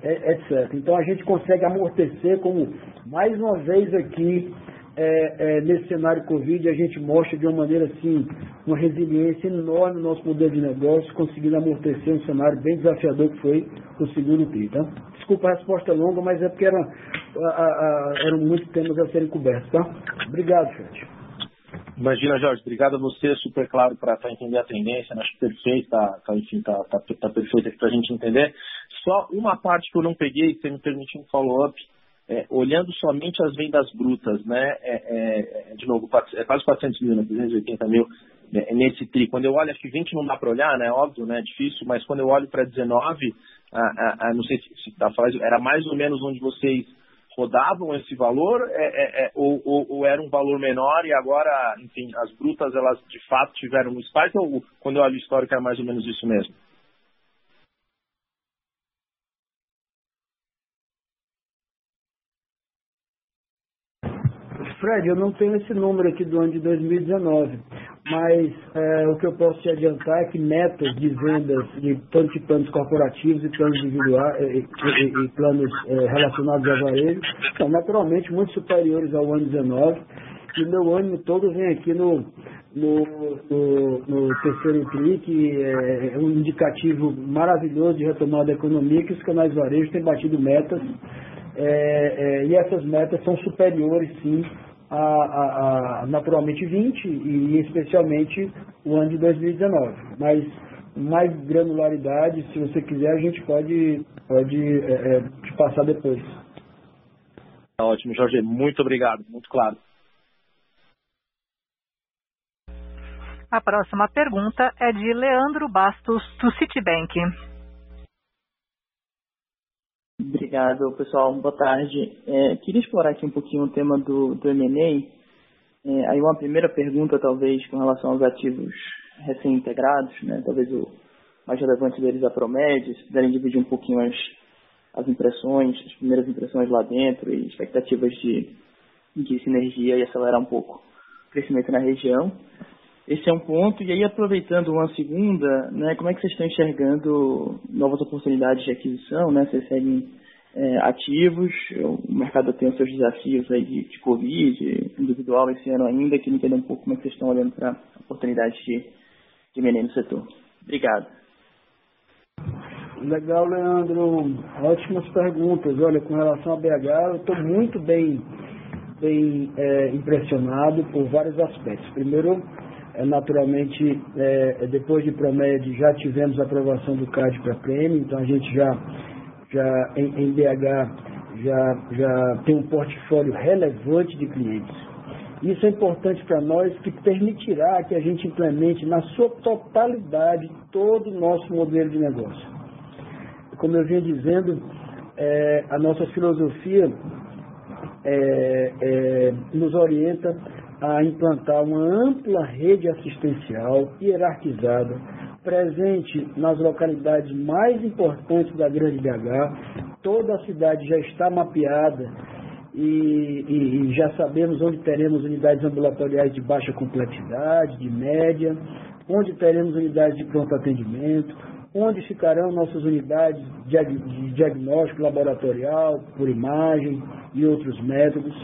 etc. Então a gente consegue amortecer, como mais uma vez aqui é, é, nesse cenário Covid, a gente mostra de uma maneira assim, uma resiliência enorme no nosso modelo de negócio, conseguindo amortecer um cenário bem desafiador que foi o segundo TRI. Tá? Desculpa a resposta longa, mas é porque era, a, a, eram muitos temas a serem cobertos. Tá? Obrigado, Fred. Imagina, Jorge, obrigado a você, super claro para entender a tendência, acho perfeito, tá, tá, enfim, tá, tá, tá perfeito aqui para a gente entender. Só uma parte que eu não peguei, se me permite um follow-up, é, olhando somente as vendas brutas, né, é, é, é de novo, é quase 400 mil, né, 380 mil né, nesse TRI. Quando eu olho, acho que 20 não dá para olhar, né, óbvio, né, é difícil, mas quando eu olho para 19, ah, ah, ah, não sei se, pra era mais ou menos onde vocês rodavam esse valor é, é, ou, ou, ou, era um valor menor e agora, enfim, as brutas elas de fato tiveram um spike ou quando eu olho o histórico era mais ou menos isso mesmo? Fred, eu não tenho esse número aqui do ano de 2019, mas é, o que eu posso te adiantar é que metas de vendas, de, tanto de planos corporativos e planos individuais e, e, e planos é, relacionados a varejo, são naturalmente muito superiores ao ano 19 e meu ânimo todo vem aqui no, no, no, no terceiro TRI, que é um indicativo maravilhoso de retomada da economia, que os canais varejo têm batido metas. É, é, e essas metas são superiores, sim, a, a, a, naturalmente 20 e especialmente o ano de 2019. Mas mais granularidade, se você quiser, a gente pode, pode é, é, te passar depois. Tá ótimo, Jorge. Muito obrigado. Muito claro. A próxima pergunta é de Leandro Bastos, do Citibank. Obrigado, pessoal. Boa tarde. É, queria explorar aqui um pouquinho o tema do, do. É, aí uma primeira pergunta, talvez, com relação aos ativos recém-integrados, né? talvez o mais relevante deles a Promed, se puderem dividir um pouquinho as, as impressões, as primeiras impressões lá dentro e expectativas de, de sinergia e acelerar um pouco o crescimento na região. Esse é um ponto. E aí, aproveitando uma segunda, né, como é que vocês estão enxergando novas oportunidades de aquisição? Né? Vocês seguem é, ativos, o mercado tem os seus desafios aí de, de Covid, individual esse ano ainda, queria entender um pouco como é que vocês estão olhando para oportunidades de, de menino no setor. Obrigado. Legal, Leandro. Ótimas perguntas. Olha, com relação a BH, eu estou muito bem bem é, impressionado por vários aspectos. Primeiro, é, naturalmente, é, depois de Promed, já tivemos a aprovação do CAD para prêmio, então a gente já, já em, em BH já, já tem um portfólio relevante de clientes. Isso é importante para nós, que permitirá que a gente implemente na sua totalidade todo o nosso modelo de negócio. Como eu vinha dizendo, é, a nossa filosofia é, é, nos orienta a implantar uma ampla rede assistencial hierarquizada, presente nas localidades mais importantes da Grande BH. Toda a cidade já está mapeada e, e, e, já sabemos onde teremos unidades ambulatoriais de baixa complexidade, de média, onde teremos unidades de pronto atendimento, onde ficarão nossas unidades de diagnóstico laboratorial, por imagem e outros métodos.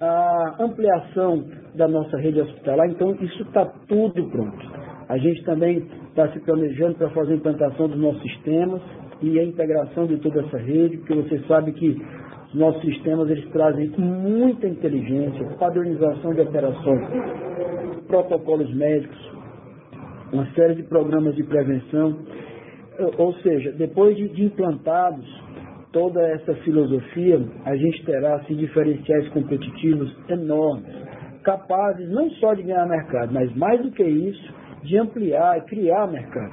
A ampliação da nossa rede hospitalar, então isso está tudo pronto. A gente também está se planejando para fazer a implantação dos nossos sistemas e a integração de toda essa rede, porque você sabe que os nossos sistemas eles trazem muita inteligência, padronização de operações, protocolos médicos, uma série de programas de prevenção. Ou seja, depois de, de implantados toda essa filosofia, a gente terá assim, diferenciais competitivos enormes, capazes não só de ganhar mercado, mas mais do que isso, de ampliar e criar mercado.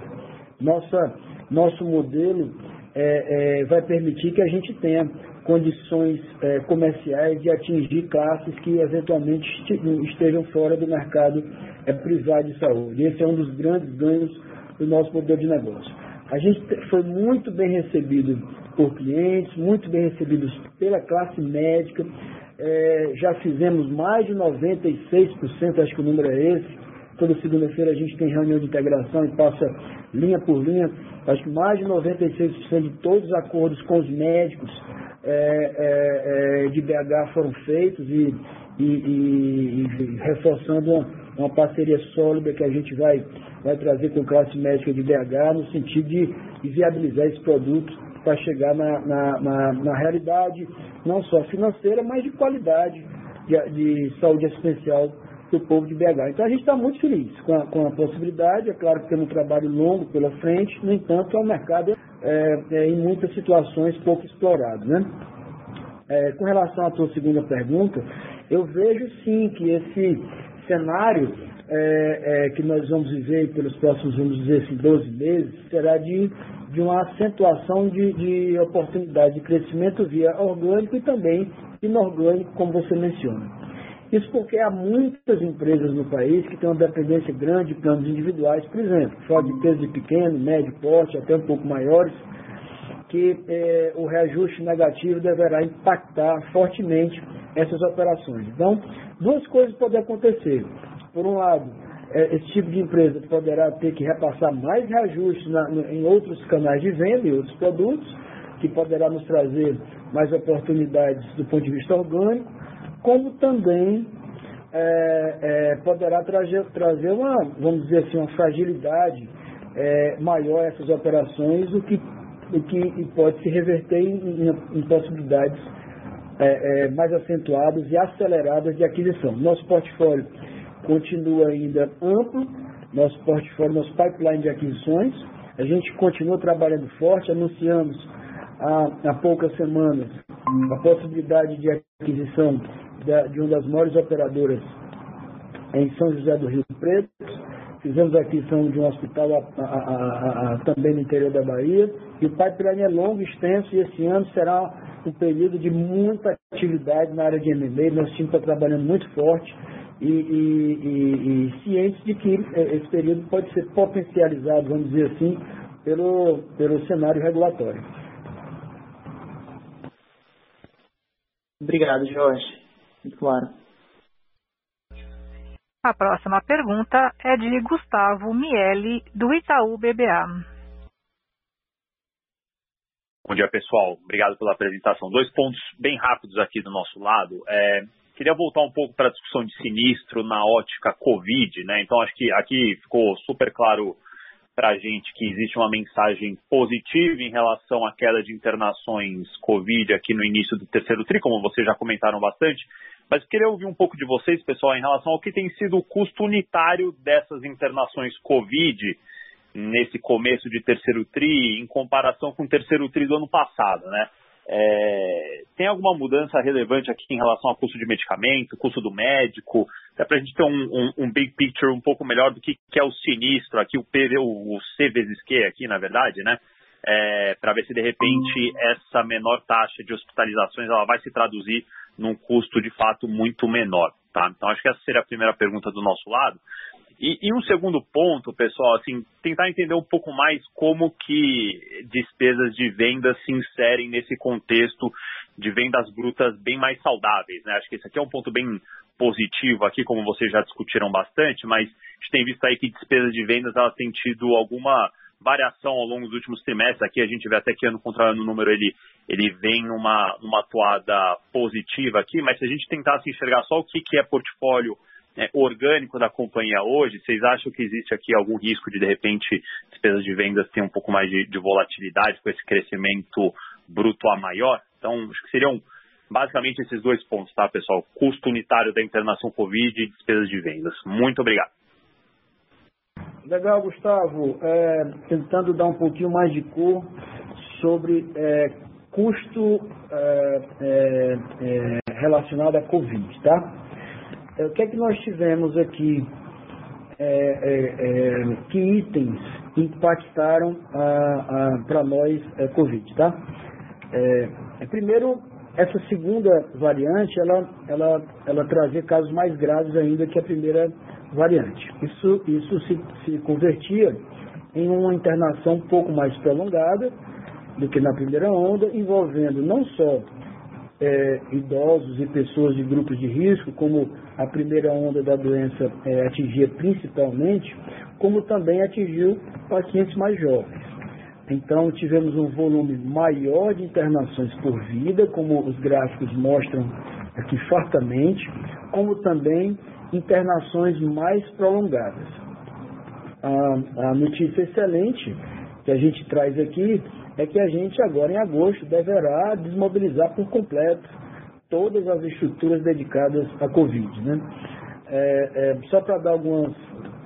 Nossa, nosso modelo é, é, vai permitir que a gente tenha condições é, comerciais de atingir classes que eventualmente estejam fora do mercado é, privado de saúde. Esse é um dos grandes ganhos do nosso modelo de negócio. A gente foi muito bem recebido por clientes, muito bem recebidos pela classe médica. É, já fizemos mais de 96%, acho que o número é esse. Toda segunda-feira a gente tem reunião de integração e passa linha por linha. Acho que mais de 96% de todos os acordos com os médicos é, é, é de BH foram feitos e, e, e, e reforçando uma, uma, parceria sólida que a gente vai, vai trazer com a classe médica de BH no sentido de, de viabilizar esse produto para chegar na, na, na, na, realidade não só financeira, mas de qualidade de, de saúde assistencial do povo de BH. Então a gente está muito feliz com a, com a possibilidade, é claro que temos um trabalho longo pela frente, no entanto é um mercado é, é, em muitas situações pouco explorado. Né? É, com relação à tua segunda pergunta, eu vejo sim que esse cenário é, é, que nós vamos viver pelos próximos, vamos dizer assim, 12 meses, será de, de uma acentuação de, de oportunidade de crescimento via orgânico e também inorgânico, como você menciona. Isso porque há muitas empresas no país que têm uma dependência grande de planos individuais, por exemplo, fora de peso de pequeno, médio porte, até um pouco maiores, que eh, o reajuste negativo deverá impactar fortemente essas operações. Então, duas coisas podem acontecer. Por um lado, esse tipo de empresa poderá ter que repassar mais reajustes em outros canais de venda e outros produtos, que poderá nos trazer mais oportunidades do ponto de vista orgânico, como também é, é, poderá trazer, trazer uma, vamos dizer assim, uma fragilidade é, maior a essas operações, o que, o que pode se reverter em, em, em possibilidades é, é, mais acentuadas e aceleradas de aquisição. Nosso portfólio continua ainda amplo, nosso portfólio, nosso pipeline de aquisições, a gente continua trabalhando forte, anunciamos há, há poucas semanas a possibilidade de aquisição de uma das maiores operadoras em São José do Rio Preto. Fizemos a aquisição de um hospital a, a, a, também no interior da Bahia. E o pipeline é longo, extenso, e esse ano será um período de muita atividade na área de M&A. Nosso time está trabalhando muito forte e, e, e, e cientes de que eh, esse período pode ser potencializado, vamos dizer assim, pelo, pelo cenário regulatório. Obrigado, Jorge. Muito claro. A próxima pergunta é de Gustavo Miele, do Itaú BBA. Bom dia, pessoal. Obrigado pela apresentação. Dois pontos bem rápidos aqui do nosso lado. É, queria voltar um pouco para a discussão de sinistro na ótica Covid, né? Então, acho que aqui ficou super claro para a gente que existe uma mensagem positiva em relação à queda de internações Covid aqui no início do terceiro TRI, como vocês já comentaram bastante, mas queria ouvir um pouco de vocês, pessoal, em relação ao que tem sido o custo unitário dessas internações Covid nesse começo de terceiro TRI, em comparação com o terceiro TRI do ano passado, né? É, tem alguma mudança relevante aqui em relação ao custo de medicamento, custo do médico, até para a gente ter um, um, um, big picture um pouco melhor do que, que é o sinistro aqui, o, PV, o, o C vezes Q aqui, na verdade, né? É, para ver se de repente essa menor taxa de hospitalizações ela vai se traduzir num custo de fato muito menor, tá? Então acho que essa seria a primeira pergunta do nosso lado. E, e, um segundo ponto, pessoal, assim, tentar entender um pouco mais como que despesas de vendas se inserem nesse contexto de vendas brutas bem mais saudáveis, né? Acho que esse aqui é um ponto bem positivo aqui, como vocês já discutiram bastante, mas a gente tem visto aí que despesas de vendas elas têm tido alguma variação ao longo dos últimos trimestres. Aqui a gente vê até que ano contra ano o número ele, ele vem numa, numa atuada positiva aqui, mas se a gente tentasse enxergar só o que, que é portfólio é, orgânico da companhia hoje, vocês acham que existe aqui algum risco de, de repente, despesas de vendas ter um pouco mais de, de volatilidade com esse crescimento bruto a maior? Então, acho que seriam basicamente esses dois pontos, tá, pessoal? Custo unitário da internação Covid e despesas de vendas. Muito obrigado. Legal, Gustavo. É, tentando dar um pouquinho mais de cor sobre é, custo é, é, é relacionado à Covid, tá? É, o que é que nós tivemos aqui? É, é, é que itens impactaram para nós a Covid, tá? primeiro, essa segunda variante, ela, ela, ela trazia casos mais graves ainda que a primeira variante. Isso, isso se, se convertia em uma internação um pouco mais prolongada do que na primeira onda, envolvendo não só é, idosos e pessoas de grupos de risco, como a primeira onda da doença é, atingia principalmente, como também atingiu pacientes mais jovens. Então, tivemos um volume maior de internações por vida, como os gráficos mostram aqui fartamente, como também internações mais prolongadas. A, a notícia excelente que a gente traz aqui é que a gente agora em agosto deverá desmobilizar por completo todas as estruturas dedicadas à Covid. Né? É, é, só para dar algumas,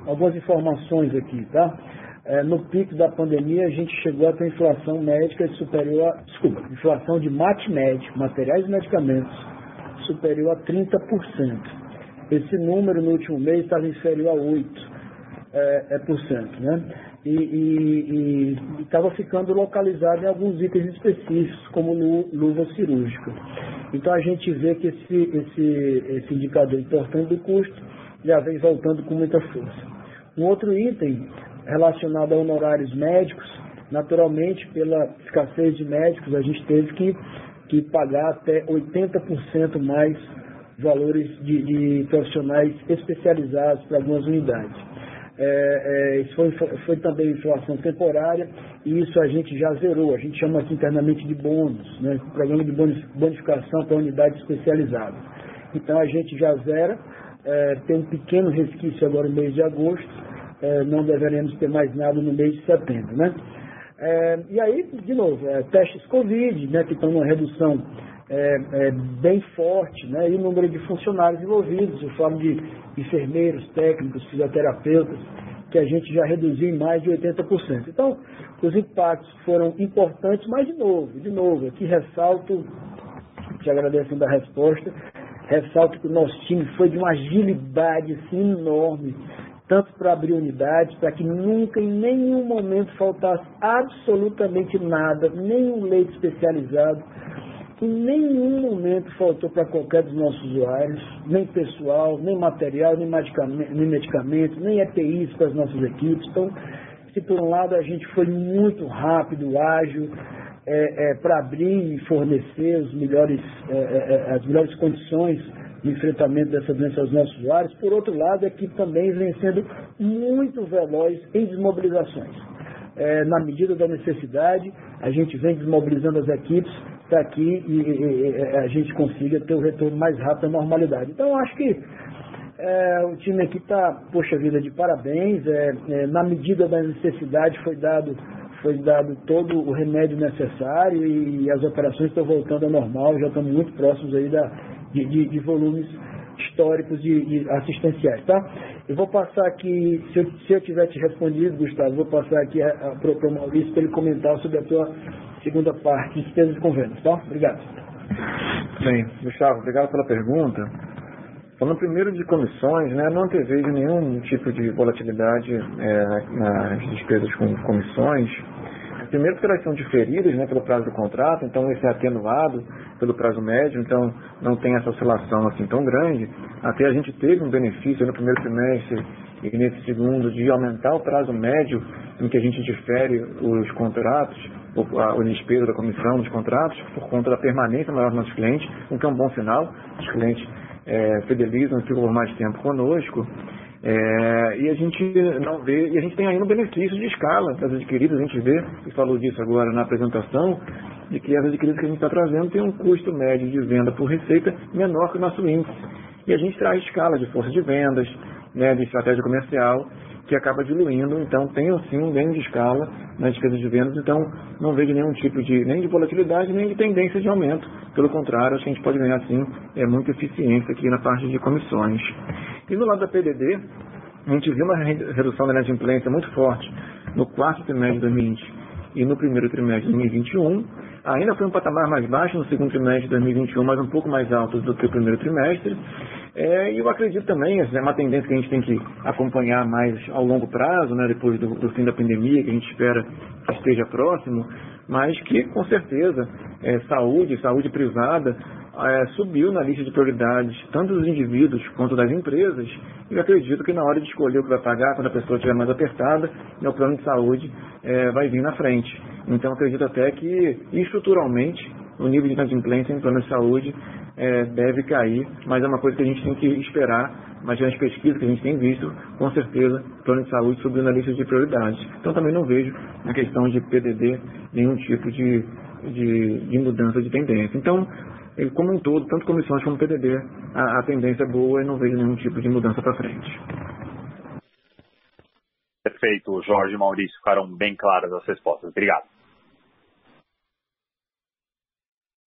algumas informações aqui, tá? É, no pico da pandemia a gente chegou a ter inflação médica superior a, desculpa, inflação de mate médico, materiais e medicamentos, superior a 30%. Esse número no último mês estava inferior a 8%. É, é por cento, né? e estava ficando localizado em alguns itens específicos, como luva cirúrgica. Então a gente vê que esse, esse, esse indicador importante do custo já vem voltando com muita força. Um outro item relacionado a honorários médicos, naturalmente, pela escassez de médicos, a gente teve que, que pagar até 80% mais valores de, de profissionais especializados para algumas unidades. É, é, isso foi, foi também inflação temporária e isso a gente já zerou. A gente chama aqui internamente de bônus, né? programa de bonificação para unidades especializadas. Então a gente já zera, é, tem um pequeno resquício agora no mês de agosto, é, não deveremos ter mais nada no mês de setembro. Né? É, e aí, de novo, é, testes Covid, né, que estão numa redução é, é, bem forte, né? e o número de funcionários envolvidos, eu falo de enfermeiros, técnicos, fisioterapeutas, que a gente já reduziu em mais de 80%. Então, os impactos foram importantes, mas de novo, de novo, aqui ressalto, te agradecendo a resposta, ressalto que o nosso time foi de uma agilidade assim, enorme, tanto para abrir unidades, para que nunca, em nenhum momento, faltasse absolutamente nada, nenhum leite especializado, em nenhum momento faltou para qualquer dos nossos usuários, nem pessoal, nem material, nem medicamento, nem, medicamento, nem EPIs para as nossas equipes. Então, se por um lado a gente foi muito rápido, ágil, é, é, para abrir e fornecer os melhores, é, é, é, as melhores condições de enfrentamento dessa doença aos nossos usuários, por outro lado, a equipe também vem sendo muito veloz em desmobilizações. É, na medida da necessidade, a gente vem desmobilizando as equipes para que e, e, a gente consiga ter o retorno mais rápido à normalidade. Então, acho que é, É, o time aqui está, poxa vida, de parabéns. É, é, na medida da necessidade foi dado, foi dado todo o remédio necessário e, as operações estão voltando ao normal, já estamos muito próximos aí da, de, de, de volumes históricos de, de, assistenciais, tá? Eu vou passar aqui, se eu, se eu tiver te respondido, Gustavo, vou passar aqui para o Maurício para ele comentar sobre a tua segunda parte, despesas de convênios, tá? Obrigado. Bem, Gustavo, obrigado pela pergunta. Falando primeiro de comissões, né, não antevejo nenhum tipo de volatilidade é, nas despesas com comissões. Primeiro porque elas são diferidas né, pelo prazo do contrato, então esse é atenuado pelo prazo médio, então não tem essa oscilação assim tão grande. Até a gente teve um benefício no primeiro trimestre e nesse segundo de aumentar o prazo médio em que a gente difere os contratos, a, despesa da comissão dos contratos, por conta da permanência maior dos nossos clientes, o que é um bom sinal. Os clientes é, fidelizam ficam por mais tempo conosco. É, e a gente não vê, e a gente tem ainda um benefício de escala das adquiridas, a gente vê, e falou disso agora na apresentação, de que as adquiridas que a gente está trazendo tem um custo médio de venda por receita menor que o nosso índice. E a gente traz escala de força de vendas, né, de estratégia comercial, que acaba diluindo, então tem sim um ganho de escala nas despesas de vendas, então não vejo nenhum tipo de, nem de volatilidade, nem de tendência de aumento. Pelo contrário, acho que a gente pode ganhar sim é, muita eficiência aqui na parte de comissões. E no lado da PDD, a gente viu uma redução da inadimplência muito forte no quarto trimestre de 2020 e no primeiro trimestre de 2021. Ainda foi um patamar mais baixo no segundo trimestre de 2021, mas um pouco mais alto do que o primeiro trimestre. É, e eu acredito também, é uma tendência que a gente tem que acompanhar mais ao longo prazo, né, depois do, do fim da pandemia, que a gente espera que esteja próximo, mas que com certeza é, saúde, saúde privada, é, subiu na lista de prioridades, tanto dos indivíduos quanto das empresas, e acredito que na hora de escolher o que vai pagar, quando a pessoa estiver mais apertada, o plano de saúde é, vai vir na frente. Então acredito até que estruturalmente o nível de inadimplência em plano de saúde é, deve cair, mas é uma coisa que a gente tem que esperar, mas nas pesquisas que a gente tem visto, com certeza, plano de saúde subiu na lista de prioridades. Então também não vejo na questão de PDD nenhum tipo de, de, de mudança de tendência. Então, como um todo, tanto comissões como PDD, a, a tendência é boa e não vejo nenhum tipo de mudança para frente. Perfeito, Jorge e Maurício, ficaram bem claras as respostas. Obrigado.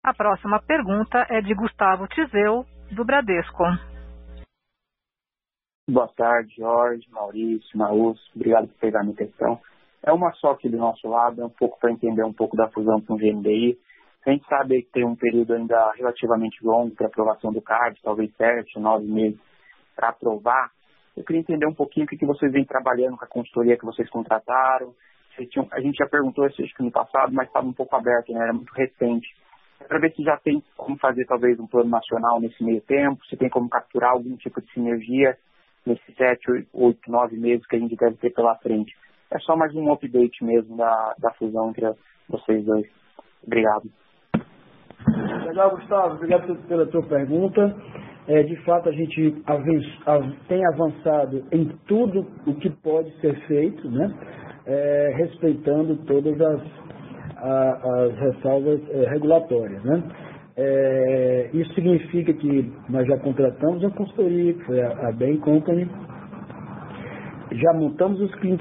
A próxima pergunta é de Gustavo Tizeu, do Bradesco. Boa tarde, Jorge, Maurício, Naus. Obrigado por pegar a minha questão. É uma só aqui do nosso lado, é um pouco para entender um pouco da fusão com o GNDI. A gente sabe que tem um período ainda relativamente longo para aprovação do CAD, talvez sete, nove meses para aprovar. Eu queria entender um pouquinho o que, que vocês vêm trabalhando com a consultoria que vocês contrataram. A gente já perguntou isso acho que no passado, mas estava um pouco aberto, né? era muito recente para ver se já tem como fazer talvez um plano nacional nesse meio tempo, se tem como capturar algum tipo de sinergia nesses sete, oito, nove meses que a gente deve ter pela frente. É só mais um update mesmo da, da fusão entre vocês dois. Obrigado. Legal, Gustavo. Obrigado pela tua pergunta. É, de fato, a gente tem avançado em tudo o que pode ser feito, né? É, respeitando todas as as ressalvas é, regulatórias. Né? É, isso significa que nós já contratamos uma consultoria, que foi a, a Bain Company, já montamos os clean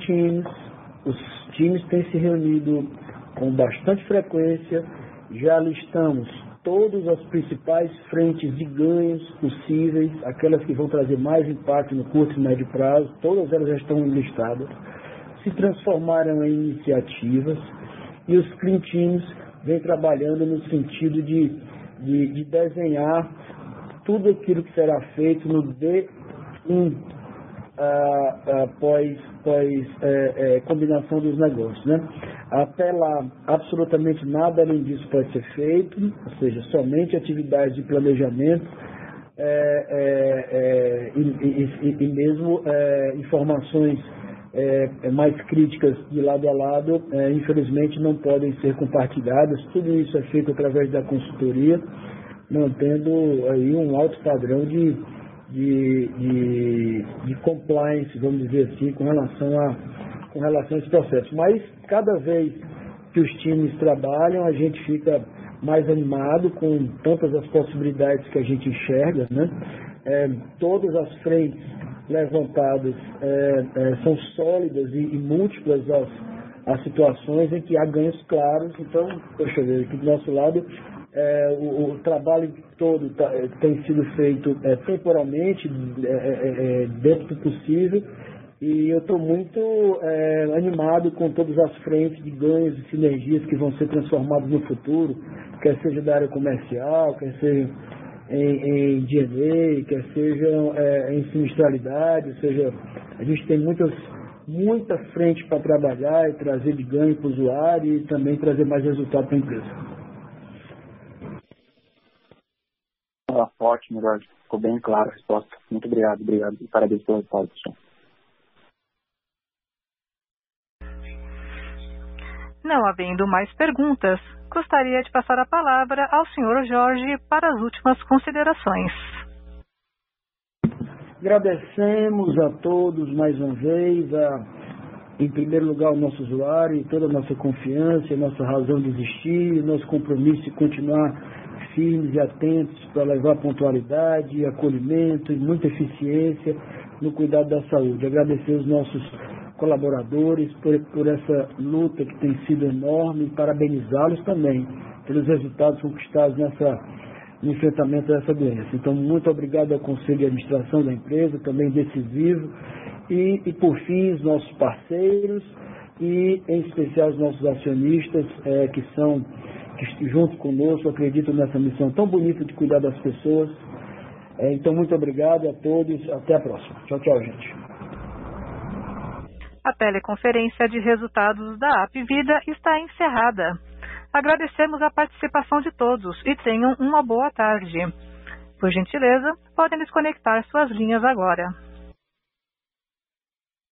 os times têm se reunido com bastante frequência, já listamos todas as principais frentes de ganhos possíveis, aquelas que vão trazer mais impacto no curto e médio prazo, todas elas já estão listadas, se transformaram em iniciativas, e os Clean Teams vem trabalhando no sentido de, de, de desenhar tudo aquilo que será feito no D1 uh, uh, pós, pós é, é, combinação dos negócios. Né? Até lá, absolutamente nada além disso pode ser feito, ou seja, somente atividades de planejamento é, é, é e, e, e, mesmo é, informações é, é, mais críticas de lado a lado, infelizmente não podem ser compartilhadas. Tudo isso é feito através da consultoria, mantendo aí um alto padrão de, de, de, de compliance, vamos dizer assim, com relação, a, com relação a esse processo. Mas cada vez que os times trabalham, a gente fica mais animado com tantas as possibilidades que a gente enxerga, né? é, todas as frentes levantadas é, é, são sólidas e, e múltiplas as, as, situações em que há ganhos claros. Então, deixa eu ver, aqui do nosso lado, é, o, o, trabalho todo tá, é, tem sido feito é, temporalmente, dentro do possível, e eu estou muito animado com todas as frentes de ganhos e sinergias que vão ser transformadas no futuro, quer seja da área comercial, quer seja em, DNA, quer sejam é, em sinistralidade, ou seja, a gente tem muitas, muita frente para trabalhar e trazer de ganho para o usuário e também trazer mais resultado para a empresa. Ah, ótimo, Jorge. Ficou bem clara a resposta. Muito obrigado, obrigado. E parabéns pelo resultado. Não havendo mais perguntas, gostaria de passar a palavra ao Sr. Jorge para as últimas considerações. Agradecemos a todos mais uma vez, a, em primeiro lugar, o nosso usuário e toda a nossa confiança, a nossa razão de existir, nosso compromisso de continuar firmes e atentos para levar pontualidade, acolhimento e muita eficiência no cuidado da saúde. Agradecer os nossos colaboradores por, por essa luta que tem sido enorme e parabenizá-los também pelos resultados conquistados nessa, no enfrentamento dessa doença. Então, muito obrigado ao Conselho de Administração da empresa, também decisivo, e, e por fim, os nossos parceiros e, em especial, os nossos acionistas, é, que são, que junto conosco, acreditam nessa missão tão bonita de cuidar das pessoas. É, então, muito obrigado a todos. Até a próxima. Tchau, tchau, gente. A teleconferência de resultados da App Vida está encerrada. Agradecemos a participação de todos e tenham uma boa tarde. Por gentileza, podem desconectar suas linhas agora.